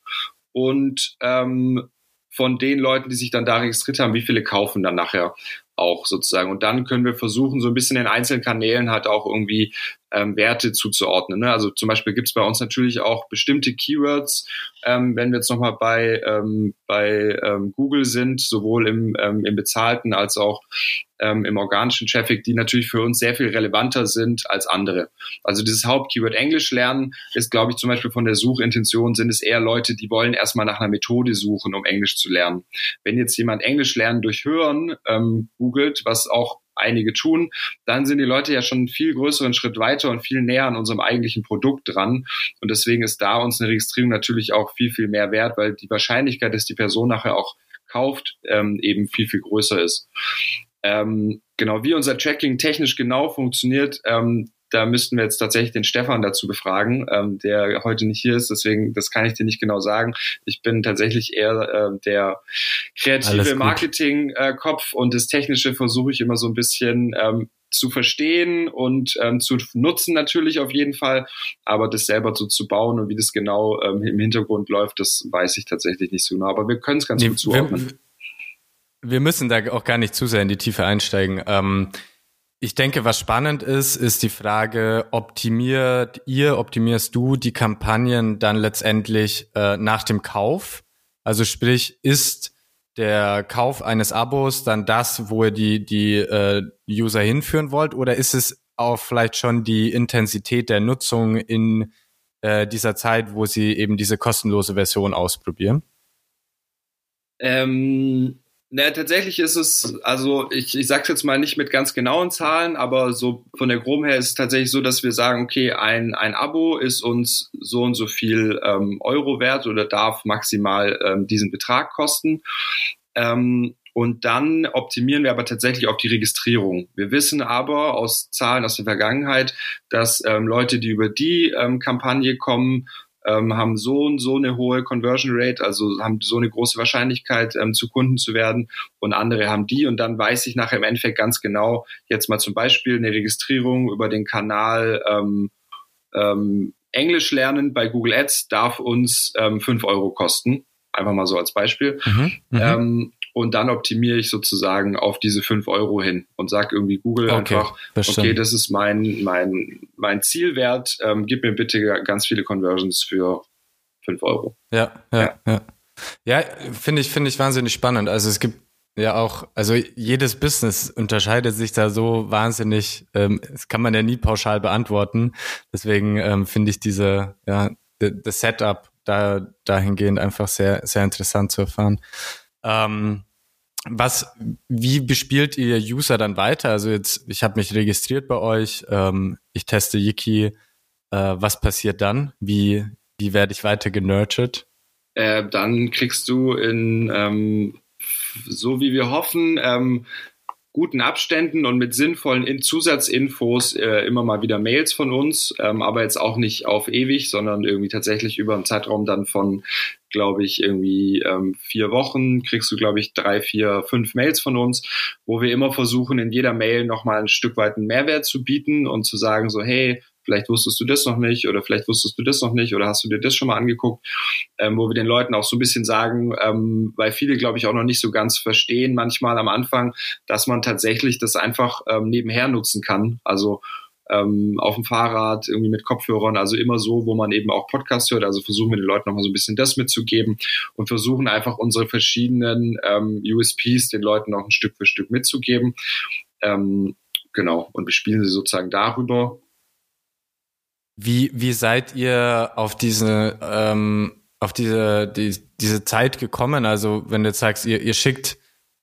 und ähm, von den Leuten, die sich dann da registriert haben, wie viele kaufen dann nachher auch sozusagen. Und dann können wir versuchen, so ein bisschen in einzelnen Kanälen halt auch irgendwie ähm, Werte zuzuordnen. Ne? Also zum Beispiel gibt es bei uns natürlich auch bestimmte Keywords, ähm, wenn wir jetzt nochmal bei, ähm, bei ähm, Google sind, sowohl im, ähm, im bezahlten als auch ähm, im organischen Traffic, die natürlich für uns sehr viel relevanter sind als andere. Also dieses Hauptkeyword Englisch lernen ist, glaube ich, zum Beispiel von der Suchintention sind es eher Leute, die wollen erstmal nach einer Methode suchen, um Englisch zu lernen. Wenn jetzt jemand Englisch lernen durch Hören ähm, googelt, was auch einige tun, dann sind die Leute ja schon einen viel größeren Schritt weiter und viel näher an unserem eigentlichen Produkt dran. Und deswegen ist da uns eine Registrierung natürlich auch viel, viel mehr wert, weil die Wahrscheinlichkeit, dass die Person nachher auch kauft, ähm, eben viel, viel größer ist. Ähm, genau, wie unser Tracking technisch genau funktioniert, ähm, da müssten wir jetzt tatsächlich den Stefan dazu befragen, ähm, der heute nicht hier ist. Deswegen, das kann ich dir nicht genau sagen. Ich bin tatsächlich eher äh, der kreative Marketing-Kopf und das Technische versuche ich immer so ein bisschen ähm, zu verstehen und ähm, zu nutzen natürlich auf jeden Fall, aber das selber so zu bauen und wie das genau ähm, im Hintergrund läuft, das weiß ich tatsächlich nicht so genau. Aber wir können es ganz nee, gut zuordnen. Wir, wir, müssen da auch gar nicht zu sehr in die Tiefe einsteigen. Ähm, ich denke, was spannend ist, ist die Frage, optimiert ihr, optimierst du die Kampagnen dann letztendlich äh, nach dem Kauf? Also sprich, ist der Kauf eines Abos dann das, wo ihr die, die äh, User hinführen wollt? Oder ist es auch vielleicht schon die Intensität der Nutzung in äh, dieser Zeit, wo sie eben diese kostenlose Version ausprobieren? Ähm, naja, tatsächlich ist es, also ich, ich sage jetzt mal nicht mit ganz genauen Zahlen, aber so von der Groben her ist es tatsächlich so, dass wir sagen, okay, ein, ein Abo ist uns so und so viel ähm, Euro wert oder darf maximal ähm, diesen Betrag kosten. Ähm, und dann optimieren wir aber tatsächlich auf die Registrierung. Wir wissen aber aus Zahlen aus der Vergangenheit, dass ähm, Leute, die über die ähm, Kampagne kommen, ähm, haben so und so eine hohe Conversion Rate, also haben so eine große Wahrscheinlichkeit, ähm, zu Kunden zu werden und andere haben die und dann weiß ich nachher im Endeffekt ganz genau, jetzt mal zum Beispiel eine Registrierung über den Kanal ähm, ähm, Englisch lernen bei Google Ads darf uns ähm, 5 Euro kosten. Einfach mal so als Beispiel. Mhm, mhm. ähm, und dann optimiere ich sozusagen auf diese fünf Euro hin und sage irgendwie Google okay, einfach, bestimmt. okay, das ist mein, mein, mein Zielwert, ähm, gib mir bitte ganz viele Conversions für fünf Euro. Ja, ja, ja. Ja, finde ich, finde ich wahnsinnig spannend. Also es gibt ja auch, also jedes Business unterscheidet sich da so wahnsinnig, ähm, das kann man ja nie pauschal beantworten. Deswegen ähm, finde ich diese, ja, das Setup da dahingehend einfach sehr, sehr interessant zu erfahren. Ähm, was, wie bespielt ihr User dann weiter? Also jetzt, ich habe mich registriert bei euch, ähm, ich teste Yiki. Äh, was passiert dann? Wie, wie werde ich weiter genurtured? Äh, dann kriegst du in, ähm, so wie wir hoffen, ähm, guten Abständen und mit sinnvollen In Zusatzinfos äh, immer mal wieder Mails von uns, ähm, aber jetzt auch nicht auf ewig, sondern irgendwie tatsächlich über einen Zeitraum dann von, glaube ich, irgendwie ähm, vier Wochen kriegst du, glaube ich, drei, vier, fünf Mails von uns, wo wir immer versuchen, in jeder Mail nochmal ein Stück weit einen Mehrwert zu bieten und zu sagen so, hey, vielleicht wusstest du das noch nicht oder vielleicht wusstest du das noch nicht oder hast du dir das schon mal angeguckt, ähm, wo wir den Leuten auch so ein bisschen sagen, ähm, weil viele, glaube ich, auch noch nicht so ganz verstehen, manchmal am Anfang, dass man tatsächlich das einfach ähm, nebenher nutzen kann. Also ähm, auf dem Fahrrad, irgendwie mit Kopfhörern, also immer so, wo man eben auch Podcast hört. Also versuchen wir den Leuten nochmal so ein bisschen das mitzugeben und versuchen einfach unsere verschiedenen ähm, USPs den Leuten noch ein Stück für Stück mitzugeben. Ähm, genau, und bespielen sie sozusagen darüber. Wie, wie seid ihr auf diese, ähm, auf diese, die, diese Zeit gekommen? Also, wenn du jetzt sagst, ihr, ihr schickt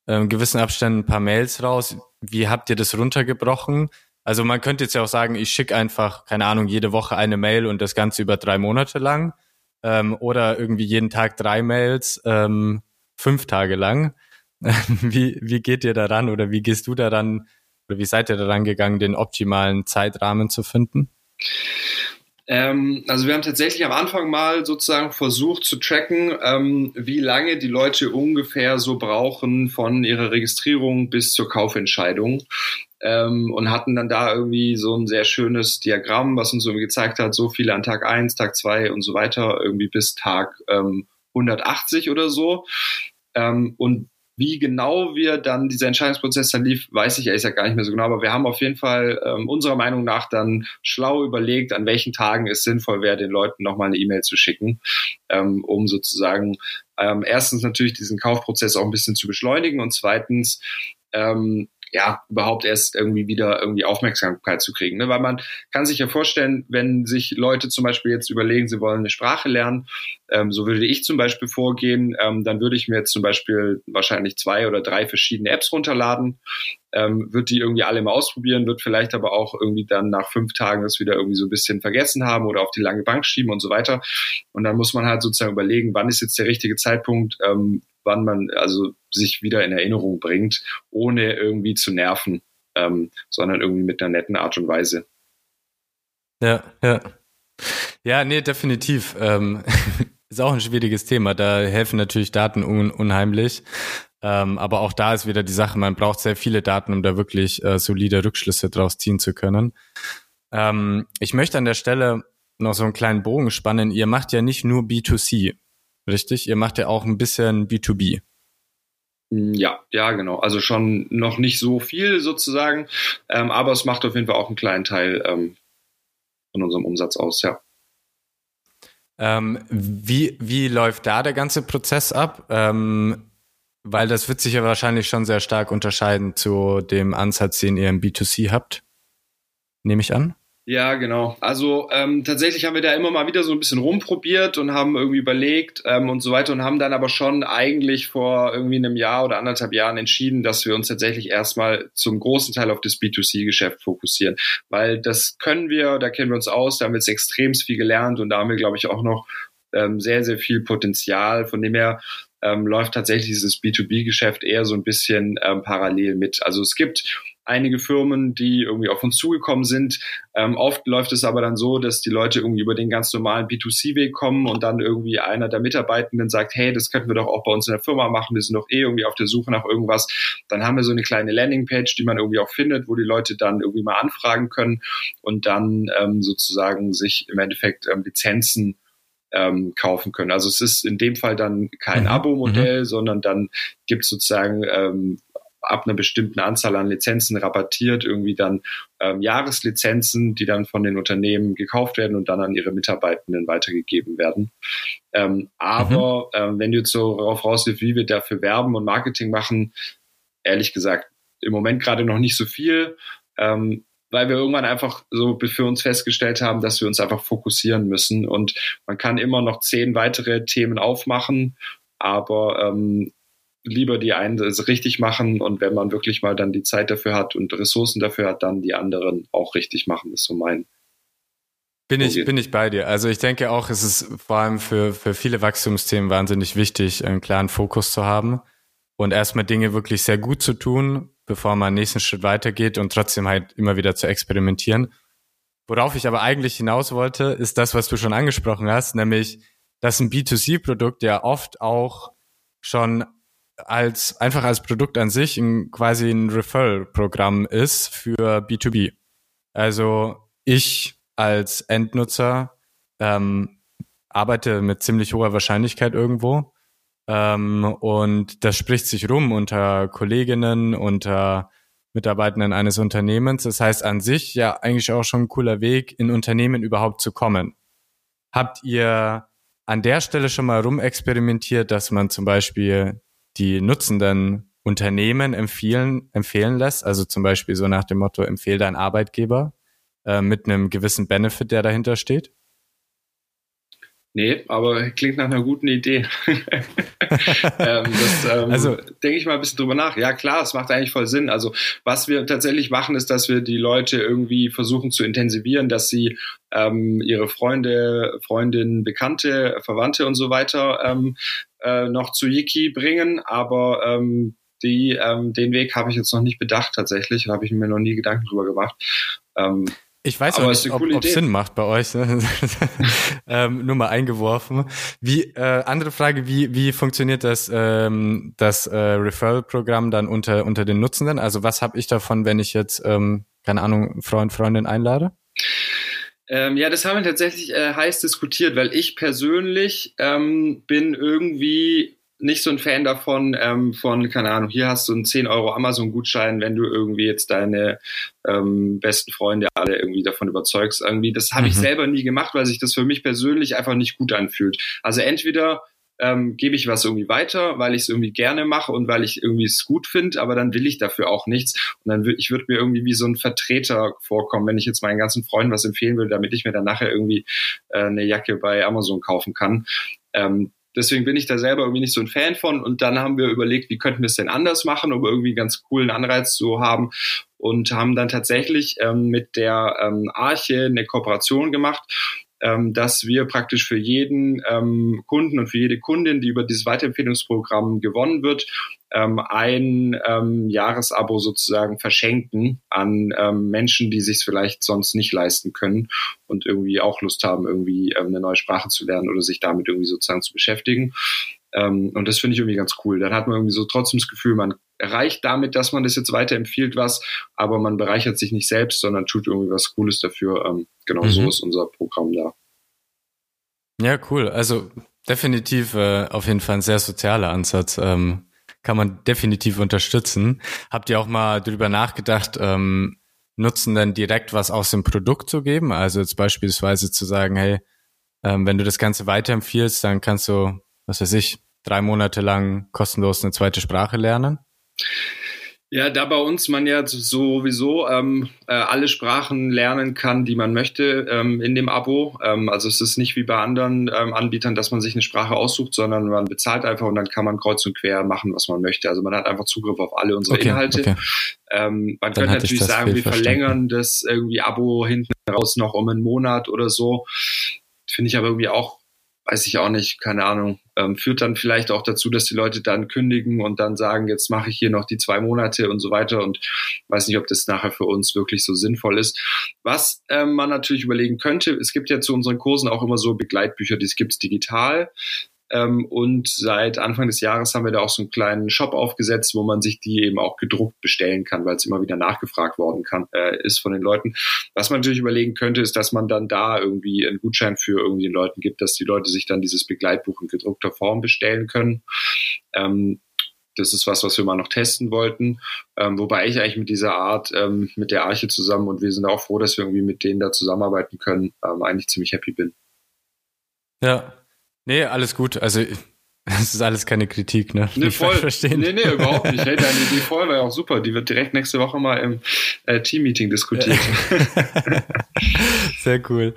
ähm, gewissen Abständen ein paar Mails raus, wie habt ihr das runtergebrochen? Also man könnte jetzt ja auch sagen, ich schicke einfach, keine Ahnung, jede Woche eine Mail und das Ganze über drei Monate lang. Ähm, oder irgendwie jeden Tag drei Mails, ähm, fünf Tage lang. wie, wie geht ihr daran oder wie gehst du daran oder wie seid ihr daran gegangen, den optimalen Zeitrahmen zu finden? Ähm, also wir haben tatsächlich am Anfang mal sozusagen versucht zu tracken, ähm, wie lange die Leute ungefähr so brauchen von ihrer Registrierung bis zur Kaufentscheidung. Ähm, und hatten dann da irgendwie so ein sehr schönes Diagramm, was uns irgendwie gezeigt hat, so viele an Tag eins, Tag zwei und so weiter, irgendwie bis Tag 180 ähm, oder so. Ähm, und wie genau wir dann dieser Entscheidungsprozess dann lief, weiß ich ehrlich gesagt gar nicht mehr so genau. Aber wir haben auf jeden Fall ähm, unserer Meinung nach dann schlau überlegt, an welchen Tagen es sinnvoll wäre, den Leuten nochmal eine E-Mail zu schicken, ähm, um sozusagen ähm, erstens natürlich diesen Kaufprozess auch ein bisschen zu beschleunigen und zweitens ähm, ja, überhaupt erst irgendwie wieder irgendwie Aufmerksamkeit zu kriegen. Ne? Weil man kann sich ja vorstellen, wenn sich Leute zum Beispiel jetzt überlegen, sie wollen eine Sprache lernen, ähm, so würde ich zum Beispiel vorgehen, ähm, dann würde ich mir jetzt zum Beispiel wahrscheinlich zwei oder drei verschiedene Apps runterladen, ähm, wird die irgendwie alle mal ausprobieren, wird vielleicht aber auch irgendwie dann nach fünf Tagen das wieder irgendwie so ein bisschen vergessen haben oder auf die lange Bank schieben und so weiter. Und dann muss man halt sozusagen überlegen, wann ist jetzt der richtige Zeitpunkt, ähm, wann man also sich wieder in Erinnerung bringt, ohne irgendwie zu nerven, ähm, sondern irgendwie mit einer netten Art und Weise. Ja, ja. Ja, nee, definitiv. Ähm, ist auch ein schwieriges Thema. Da helfen natürlich Daten un unheimlich. Ähm, aber auch da ist wieder die Sache, man braucht sehr viele Daten, um da wirklich äh, solide Rückschlüsse draus ziehen zu können. Ähm, ich möchte an der Stelle noch so einen kleinen Bogen spannen. Ihr macht ja nicht nur B2C, Richtig? Ihr macht ja auch ein bisschen B2B. Mm, ja, ja, genau. Also schon noch nicht so viel sozusagen, ähm, aber es macht auf jeden Fall auch einen kleinen Teil ähm, von unserem Umsatz aus, ja. Ähm, wie, wie läuft da der ganze Prozess ab? Ähm, weil das wird sich ja wahrscheinlich schon sehr stark unterscheiden zu dem Ansatz, den ihr im B2C habt. Nehme ich an? Ja, genau. Also ähm, tatsächlich haben wir da immer mal wieder so ein bisschen rumprobiert und haben irgendwie überlegt ähm, und so weiter und haben dann aber schon eigentlich vor irgendwie einem Jahr oder anderthalb Jahren entschieden, dass wir uns tatsächlich erstmal zum großen Teil auf das B2C-Geschäft fokussieren. Weil das können wir, da kennen wir uns aus, da haben wir jetzt extrem viel gelernt und da haben wir, glaube ich, auch noch ähm, sehr, sehr viel Potenzial. Von dem her ähm, läuft tatsächlich dieses B2B-Geschäft eher so ein bisschen ähm, parallel mit. Also es gibt einige Firmen, die irgendwie auf uns zugekommen sind. Ähm, oft läuft es aber dann so, dass die Leute irgendwie über den ganz normalen B2C-Weg kommen und dann irgendwie einer der Mitarbeitenden sagt, hey, das könnten wir doch auch bei uns in der Firma machen, wir sind doch eh irgendwie auf der Suche nach irgendwas. Dann haben wir so eine kleine Landingpage, die man irgendwie auch findet, wo die Leute dann irgendwie mal anfragen können und dann ähm, sozusagen sich im Endeffekt ähm, Lizenzen ähm, kaufen können. Also es ist in dem Fall dann kein mhm. Abo-Modell, mhm. sondern dann gibt es sozusagen ähm, ab einer bestimmten Anzahl an Lizenzen rabattiert irgendwie dann ähm, Jahreslizenzen, die dann von den Unternehmen gekauft werden und dann an ihre Mitarbeitenden weitergegeben werden. Ähm, aber mhm. ähm, wenn du jetzt so darauf rauswirfst, wie wir dafür werben und Marketing machen, ehrlich gesagt, im Moment gerade noch nicht so viel. Ähm, weil wir irgendwann einfach so für uns festgestellt haben, dass wir uns einfach fokussieren müssen. Und man kann immer noch zehn weitere Themen aufmachen, aber ähm, lieber die einen richtig machen und wenn man wirklich mal dann die Zeit dafür hat und Ressourcen dafür hat, dann die anderen auch richtig machen, ist so mein. Bin ich, bin ich bei dir. Also ich denke auch, es ist vor allem für, für viele Wachstumsthemen wahnsinnig wichtig, einen klaren Fokus zu haben. und erstmal Dinge wirklich sehr gut zu tun, bevor man einen nächsten Schritt weitergeht und trotzdem halt immer wieder zu experimentieren. Worauf ich aber eigentlich hinaus wollte, ist das, was du schon angesprochen hast, nämlich, dass ein B2C-Produkt ja oft auch schon als einfach als Produkt an sich ein, quasi ein Referral-Programm ist für B2B. Also ich als Endnutzer ähm, arbeite mit ziemlich hoher Wahrscheinlichkeit irgendwo ähm, und das spricht sich rum unter Kolleginnen, unter Mitarbeitenden eines Unternehmens. Das heißt an sich ja eigentlich auch schon ein cooler Weg, in Unternehmen überhaupt zu kommen. Habt ihr an der Stelle schon mal rumexperimentiert, dass man zum Beispiel die nutzenden Unternehmen empfehlen, empfehlen lässt? Also zum Beispiel so nach dem Motto, empfehle dein Arbeitgeber äh, mit einem gewissen Benefit, der dahinter steht? Nee, aber klingt nach einer guten Idee. ähm, das ähm, also denke ich mal ein bisschen drüber nach. Ja klar, es macht eigentlich voll Sinn. Also was wir tatsächlich machen, ist, dass wir die Leute irgendwie versuchen zu intensivieren, dass sie ähm, ihre Freunde, Freundinnen, Bekannte, Verwandte und so weiter ähm, äh, noch zu Yiki bringen. Aber ähm, die, ähm, den Weg habe ich jetzt noch nicht bedacht tatsächlich. Habe ich mir noch nie Gedanken drüber gemacht. Ähm, ich weiß auch nicht, ob, ob Sinn macht bei euch. Ne? ähm, nur mal eingeworfen. Wie äh, andere Frage: Wie wie funktioniert das ähm, das äh, Referral-Programm dann unter unter den Nutzenden? Also was habe ich davon, wenn ich jetzt ähm, keine Ahnung Freund Freundin einlade? Ähm, ja, das haben wir tatsächlich äh, heiß diskutiert, weil ich persönlich ähm, bin irgendwie nicht so ein Fan davon, ähm, von, keine Ahnung, hier hast du einen 10 Euro Amazon-Gutschein, wenn du irgendwie jetzt deine ähm, besten Freunde alle irgendwie davon überzeugst. Irgendwie, das habe mhm. ich selber nie gemacht, weil sich das für mich persönlich einfach nicht gut anfühlt. Also entweder ähm, gebe ich was irgendwie weiter, weil ich es irgendwie gerne mache und weil ich irgendwie es gut finde, aber dann will ich dafür auch nichts. Und dann würde ich würde mir irgendwie wie so ein Vertreter vorkommen, wenn ich jetzt meinen ganzen Freunden was empfehlen würde, damit ich mir dann nachher irgendwie äh, eine Jacke bei Amazon kaufen kann. Ähm, Deswegen bin ich da selber irgendwie nicht so ein Fan von. Und dann haben wir überlegt, wie könnten wir es denn anders machen, um irgendwie ganz coolen Anreiz zu haben. Und haben dann tatsächlich ähm, mit der ähm, Arche eine Kooperation gemacht ähm, dass wir praktisch für jeden ähm, Kunden und für jede Kundin, die über dieses Weiterempfehlungsprogramm gewonnen wird, ähm, ein ähm, Jahresabo sozusagen verschenken an ähm, Menschen, die sich vielleicht sonst nicht leisten können und irgendwie auch Lust haben, irgendwie ähm, eine neue Sprache zu lernen oder sich damit irgendwie sozusagen zu beschäftigen. Ähm, und das finde ich irgendwie ganz cool. Dann hat man irgendwie so trotzdem das Gefühl, man erreicht damit, dass man das jetzt weiterempfiehlt was, aber man bereichert sich nicht selbst, sondern tut irgendwie was Cooles dafür. Ähm, genau mhm. so ist unser Programm da. Ja, cool. Also definitiv äh, auf jeden Fall ein sehr sozialer Ansatz. Ähm, kann man definitiv unterstützen. Habt ihr auch mal drüber nachgedacht, ähm, Nutzen dann direkt was aus dem Produkt zu geben? Also jetzt beispielsweise zu sagen, hey, ähm, wenn du das Ganze weiterempfiehlst, dann kannst du, was weiß ich, drei Monate lang kostenlos eine zweite Sprache lernen? Ja, da bei uns man ja sowieso ähm, äh, alle Sprachen lernen kann, die man möchte ähm, in dem Abo. Ähm, also es ist nicht wie bei anderen ähm, Anbietern, dass man sich eine Sprache aussucht, sondern man bezahlt einfach und dann kann man kreuz und quer machen, was man möchte. Also man hat einfach Zugriff auf alle unsere okay, Inhalte. Okay. Ähm, man dann könnte natürlich sagen, wir verlängern das irgendwie Abo hinten raus noch um einen Monat oder so. Finde ich aber irgendwie auch weiß ich auch nicht, keine Ahnung, ähm, führt dann vielleicht auch dazu, dass die Leute dann kündigen und dann sagen, jetzt mache ich hier noch die zwei Monate und so weiter und weiß nicht, ob das nachher für uns wirklich so sinnvoll ist. Was ähm, man natürlich überlegen könnte, es gibt ja zu unseren Kursen auch immer so Begleitbücher, die gibt es digital. Ähm, und seit Anfang des Jahres haben wir da auch so einen kleinen Shop aufgesetzt, wo man sich die eben auch gedruckt bestellen kann, weil es immer wieder nachgefragt worden kann, äh, ist von den Leuten. Was man natürlich überlegen könnte, ist, dass man dann da irgendwie einen Gutschein für irgendwie den Leuten gibt, dass die Leute sich dann dieses Begleitbuch in gedruckter Form bestellen können. Ähm, das ist was, was wir mal noch testen wollten. Ähm, wobei ich eigentlich mit dieser Art, ähm, mit der Arche zusammen und wir sind auch froh, dass wir irgendwie mit denen da zusammenarbeiten können, ähm, eigentlich ziemlich happy bin. Ja, Nee, alles gut. Also das ist alles keine Kritik, ne? Nee, voll. Verstehen. Nee, nee, überhaupt nicht. Hey, deine Idee voll war ja auch super. Die wird direkt nächste Woche mal im äh, Team-Meeting diskutiert. Sehr cool.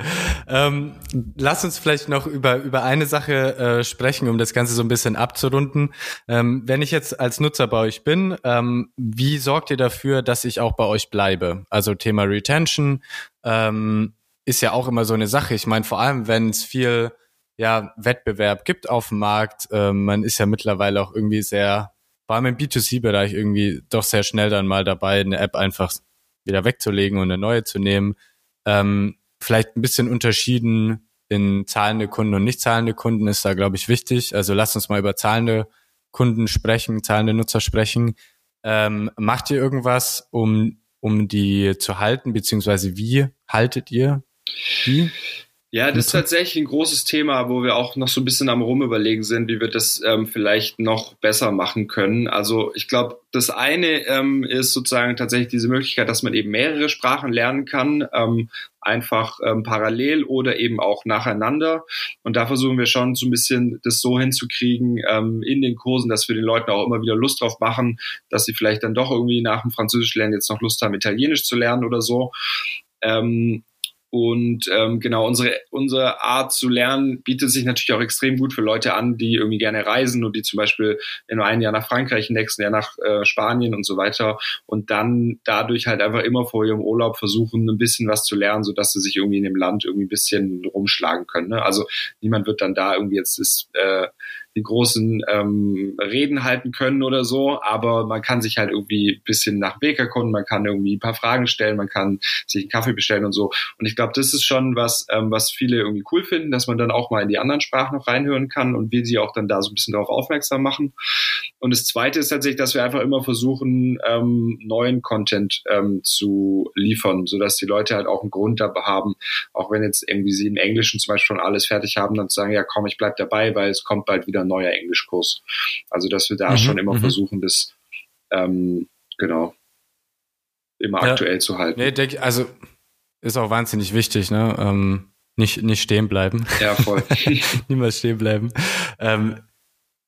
Ähm, lass uns vielleicht noch über, über eine Sache äh, sprechen, um das Ganze so ein bisschen abzurunden. Ähm, wenn ich jetzt als Nutzer bei euch bin, ähm, wie sorgt ihr dafür, dass ich auch bei euch bleibe? Also Thema Retention ähm, ist ja auch immer so eine Sache. Ich meine, vor allem, wenn es viel ja Wettbewerb gibt auf dem Markt. Ähm, man ist ja mittlerweile auch irgendwie sehr vor allem im B2C-Bereich irgendwie doch sehr schnell dann mal dabei, eine App einfach wieder wegzulegen und eine neue zu nehmen. Ähm, vielleicht ein bisschen unterschieden in zahlende Kunden und nicht zahlende Kunden ist da, glaube ich, wichtig. Also lasst uns mal über zahlende Kunden sprechen, zahlende Nutzer sprechen. Ähm, macht ihr irgendwas, um, um die zu halten, beziehungsweise wie haltet ihr die? Ja, das ist tatsächlich ein großes Thema, wo wir auch noch so ein bisschen am Rumüberlegen sind, wie wir das ähm, vielleicht noch besser machen können. Also ich glaube, das eine ähm, ist sozusagen tatsächlich diese Möglichkeit, dass man eben mehrere Sprachen lernen kann, ähm, einfach ähm, parallel oder eben auch nacheinander. Und da versuchen wir schon so ein bisschen das so hinzukriegen ähm, in den Kursen, dass wir den Leuten auch immer wieder Lust drauf machen, dass sie vielleicht dann doch irgendwie nach dem Französisch lernen jetzt noch Lust haben, Italienisch zu lernen oder so. Ähm, und ähm, genau, unsere, unsere Art zu lernen bietet sich natürlich auch extrem gut für Leute an, die irgendwie gerne reisen und die zum Beispiel in einem Jahr nach Frankreich, im nächsten Jahr nach äh, Spanien und so weiter und dann dadurch halt einfach immer vor ihrem Urlaub versuchen, ein bisschen was zu lernen, sodass sie sich irgendwie in dem Land irgendwie ein bisschen rumschlagen können. Ne? Also niemand wird dann da irgendwie jetzt das äh, die großen ähm, Reden halten können oder so, aber man kann sich halt irgendwie ein bisschen nach Weg erkunden, man kann irgendwie ein paar Fragen stellen, man kann sich einen Kaffee bestellen und so. Und ich glaube, das ist schon was, ähm, was viele irgendwie cool finden, dass man dann auch mal in die anderen Sprachen noch reinhören kann und wir sie auch dann da so ein bisschen darauf aufmerksam machen. Und das Zweite ist tatsächlich, dass wir einfach immer versuchen, ähm, neuen Content ähm, zu liefern, sodass die Leute halt auch einen Grund dabei haben, auch wenn jetzt irgendwie sie im Englischen zum Beispiel schon alles fertig haben, dann zu sagen, ja komm, ich bleib dabei, weil es kommt bald wieder neuer Englischkurs. Also dass wir da mhm, schon immer mhm. versuchen, das ähm, genau immer ja. aktuell zu halten. Nee, denk, also ist auch wahnsinnig wichtig, ne? Ähm, nicht, nicht stehen bleiben. Ja, voll. Niemals stehen bleiben. Ähm,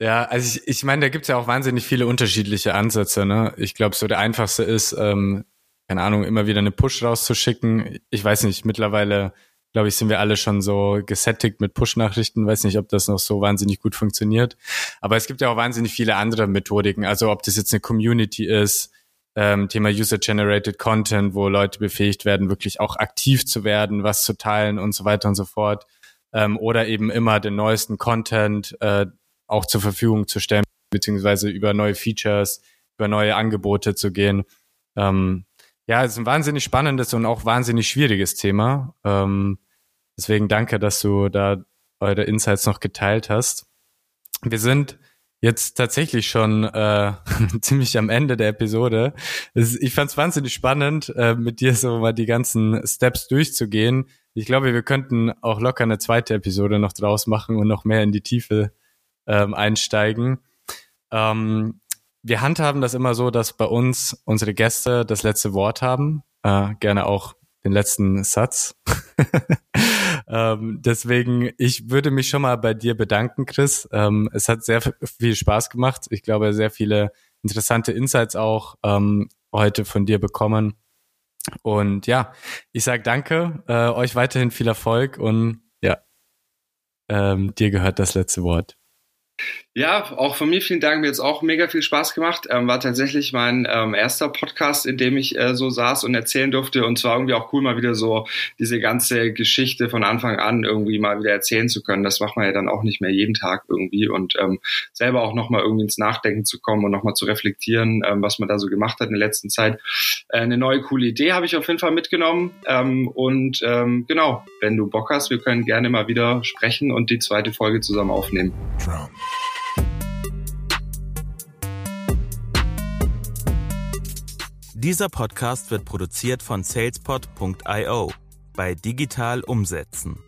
ja, also ich, ich meine, da gibt's ja auch wahnsinnig viele unterschiedliche Ansätze. Ne? Ich glaube, so der einfachste ist, ähm, keine Ahnung, immer wieder eine Push rauszuschicken. Ich weiß nicht, mittlerweile glaube ich, sind wir alle schon so gesättigt mit Push-Nachrichten. Weiß nicht, ob das noch so wahnsinnig gut funktioniert. Aber es gibt ja auch wahnsinnig viele andere Methodiken. Also ob das jetzt eine Community ist, ähm, Thema User-Generated Content, wo Leute befähigt werden, wirklich auch aktiv zu werden, was zu teilen und so weiter und so fort. Ähm, oder eben immer den neuesten Content äh, auch zur Verfügung zu stellen, beziehungsweise über neue Features, über neue Angebote zu gehen. Ähm, ja, es ist ein wahnsinnig spannendes und auch wahnsinnig schwieriges Thema. Ähm, deswegen danke, dass du da eure Insights noch geteilt hast. Wir sind jetzt tatsächlich schon äh, ziemlich am Ende der Episode. Ist, ich fand es wahnsinnig spannend, äh, mit dir so mal die ganzen Steps durchzugehen. Ich glaube, wir könnten auch locker eine zweite Episode noch draus machen und noch mehr in die Tiefe ähm, einsteigen. Ähm, wir handhaben das immer so, dass bei uns unsere Gäste das letzte Wort haben, äh, gerne auch den letzten Satz. ähm, deswegen, ich würde mich schon mal bei dir bedanken, Chris. Ähm, es hat sehr viel Spaß gemacht. Ich glaube, sehr viele interessante Insights auch ähm, heute von dir bekommen. Und ja, ich sage danke, äh, euch weiterhin viel Erfolg und ja, ähm, dir gehört das letzte Wort. Ja, auch von mir vielen Dank. Mir jetzt auch mega viel Spaß gemacht. Ähm, war tatsächlich mein ähm, erster Podcast, in dem ich äh, so saß und erzählen durfte. Und zwar irgendwie auch cool, mal wieder so diese ganze Geschichte von Anfang an irgendwie mal wieder erzählen zu können. Das macht man ja dann auch nicht mehr jeden Tag irgendwie. Und ähm, selber auch nochmal irgendwie ins Nachdenken zu kommen und nochmal zu reflektieren, ähm, was man da so gemacht hat in der letzten Zeit. Äh, eine neue coole Idee habe ich auf jeden Fall mitgenommen. Ähm, und ähm, genau, wenn du Bock hast, wir können gerne mal wieder sprechen und die zweite Folge zusammen aufnehmen. Trump. Dieser Podcast wird produziert von salespod.io bei Digital Umsetzen.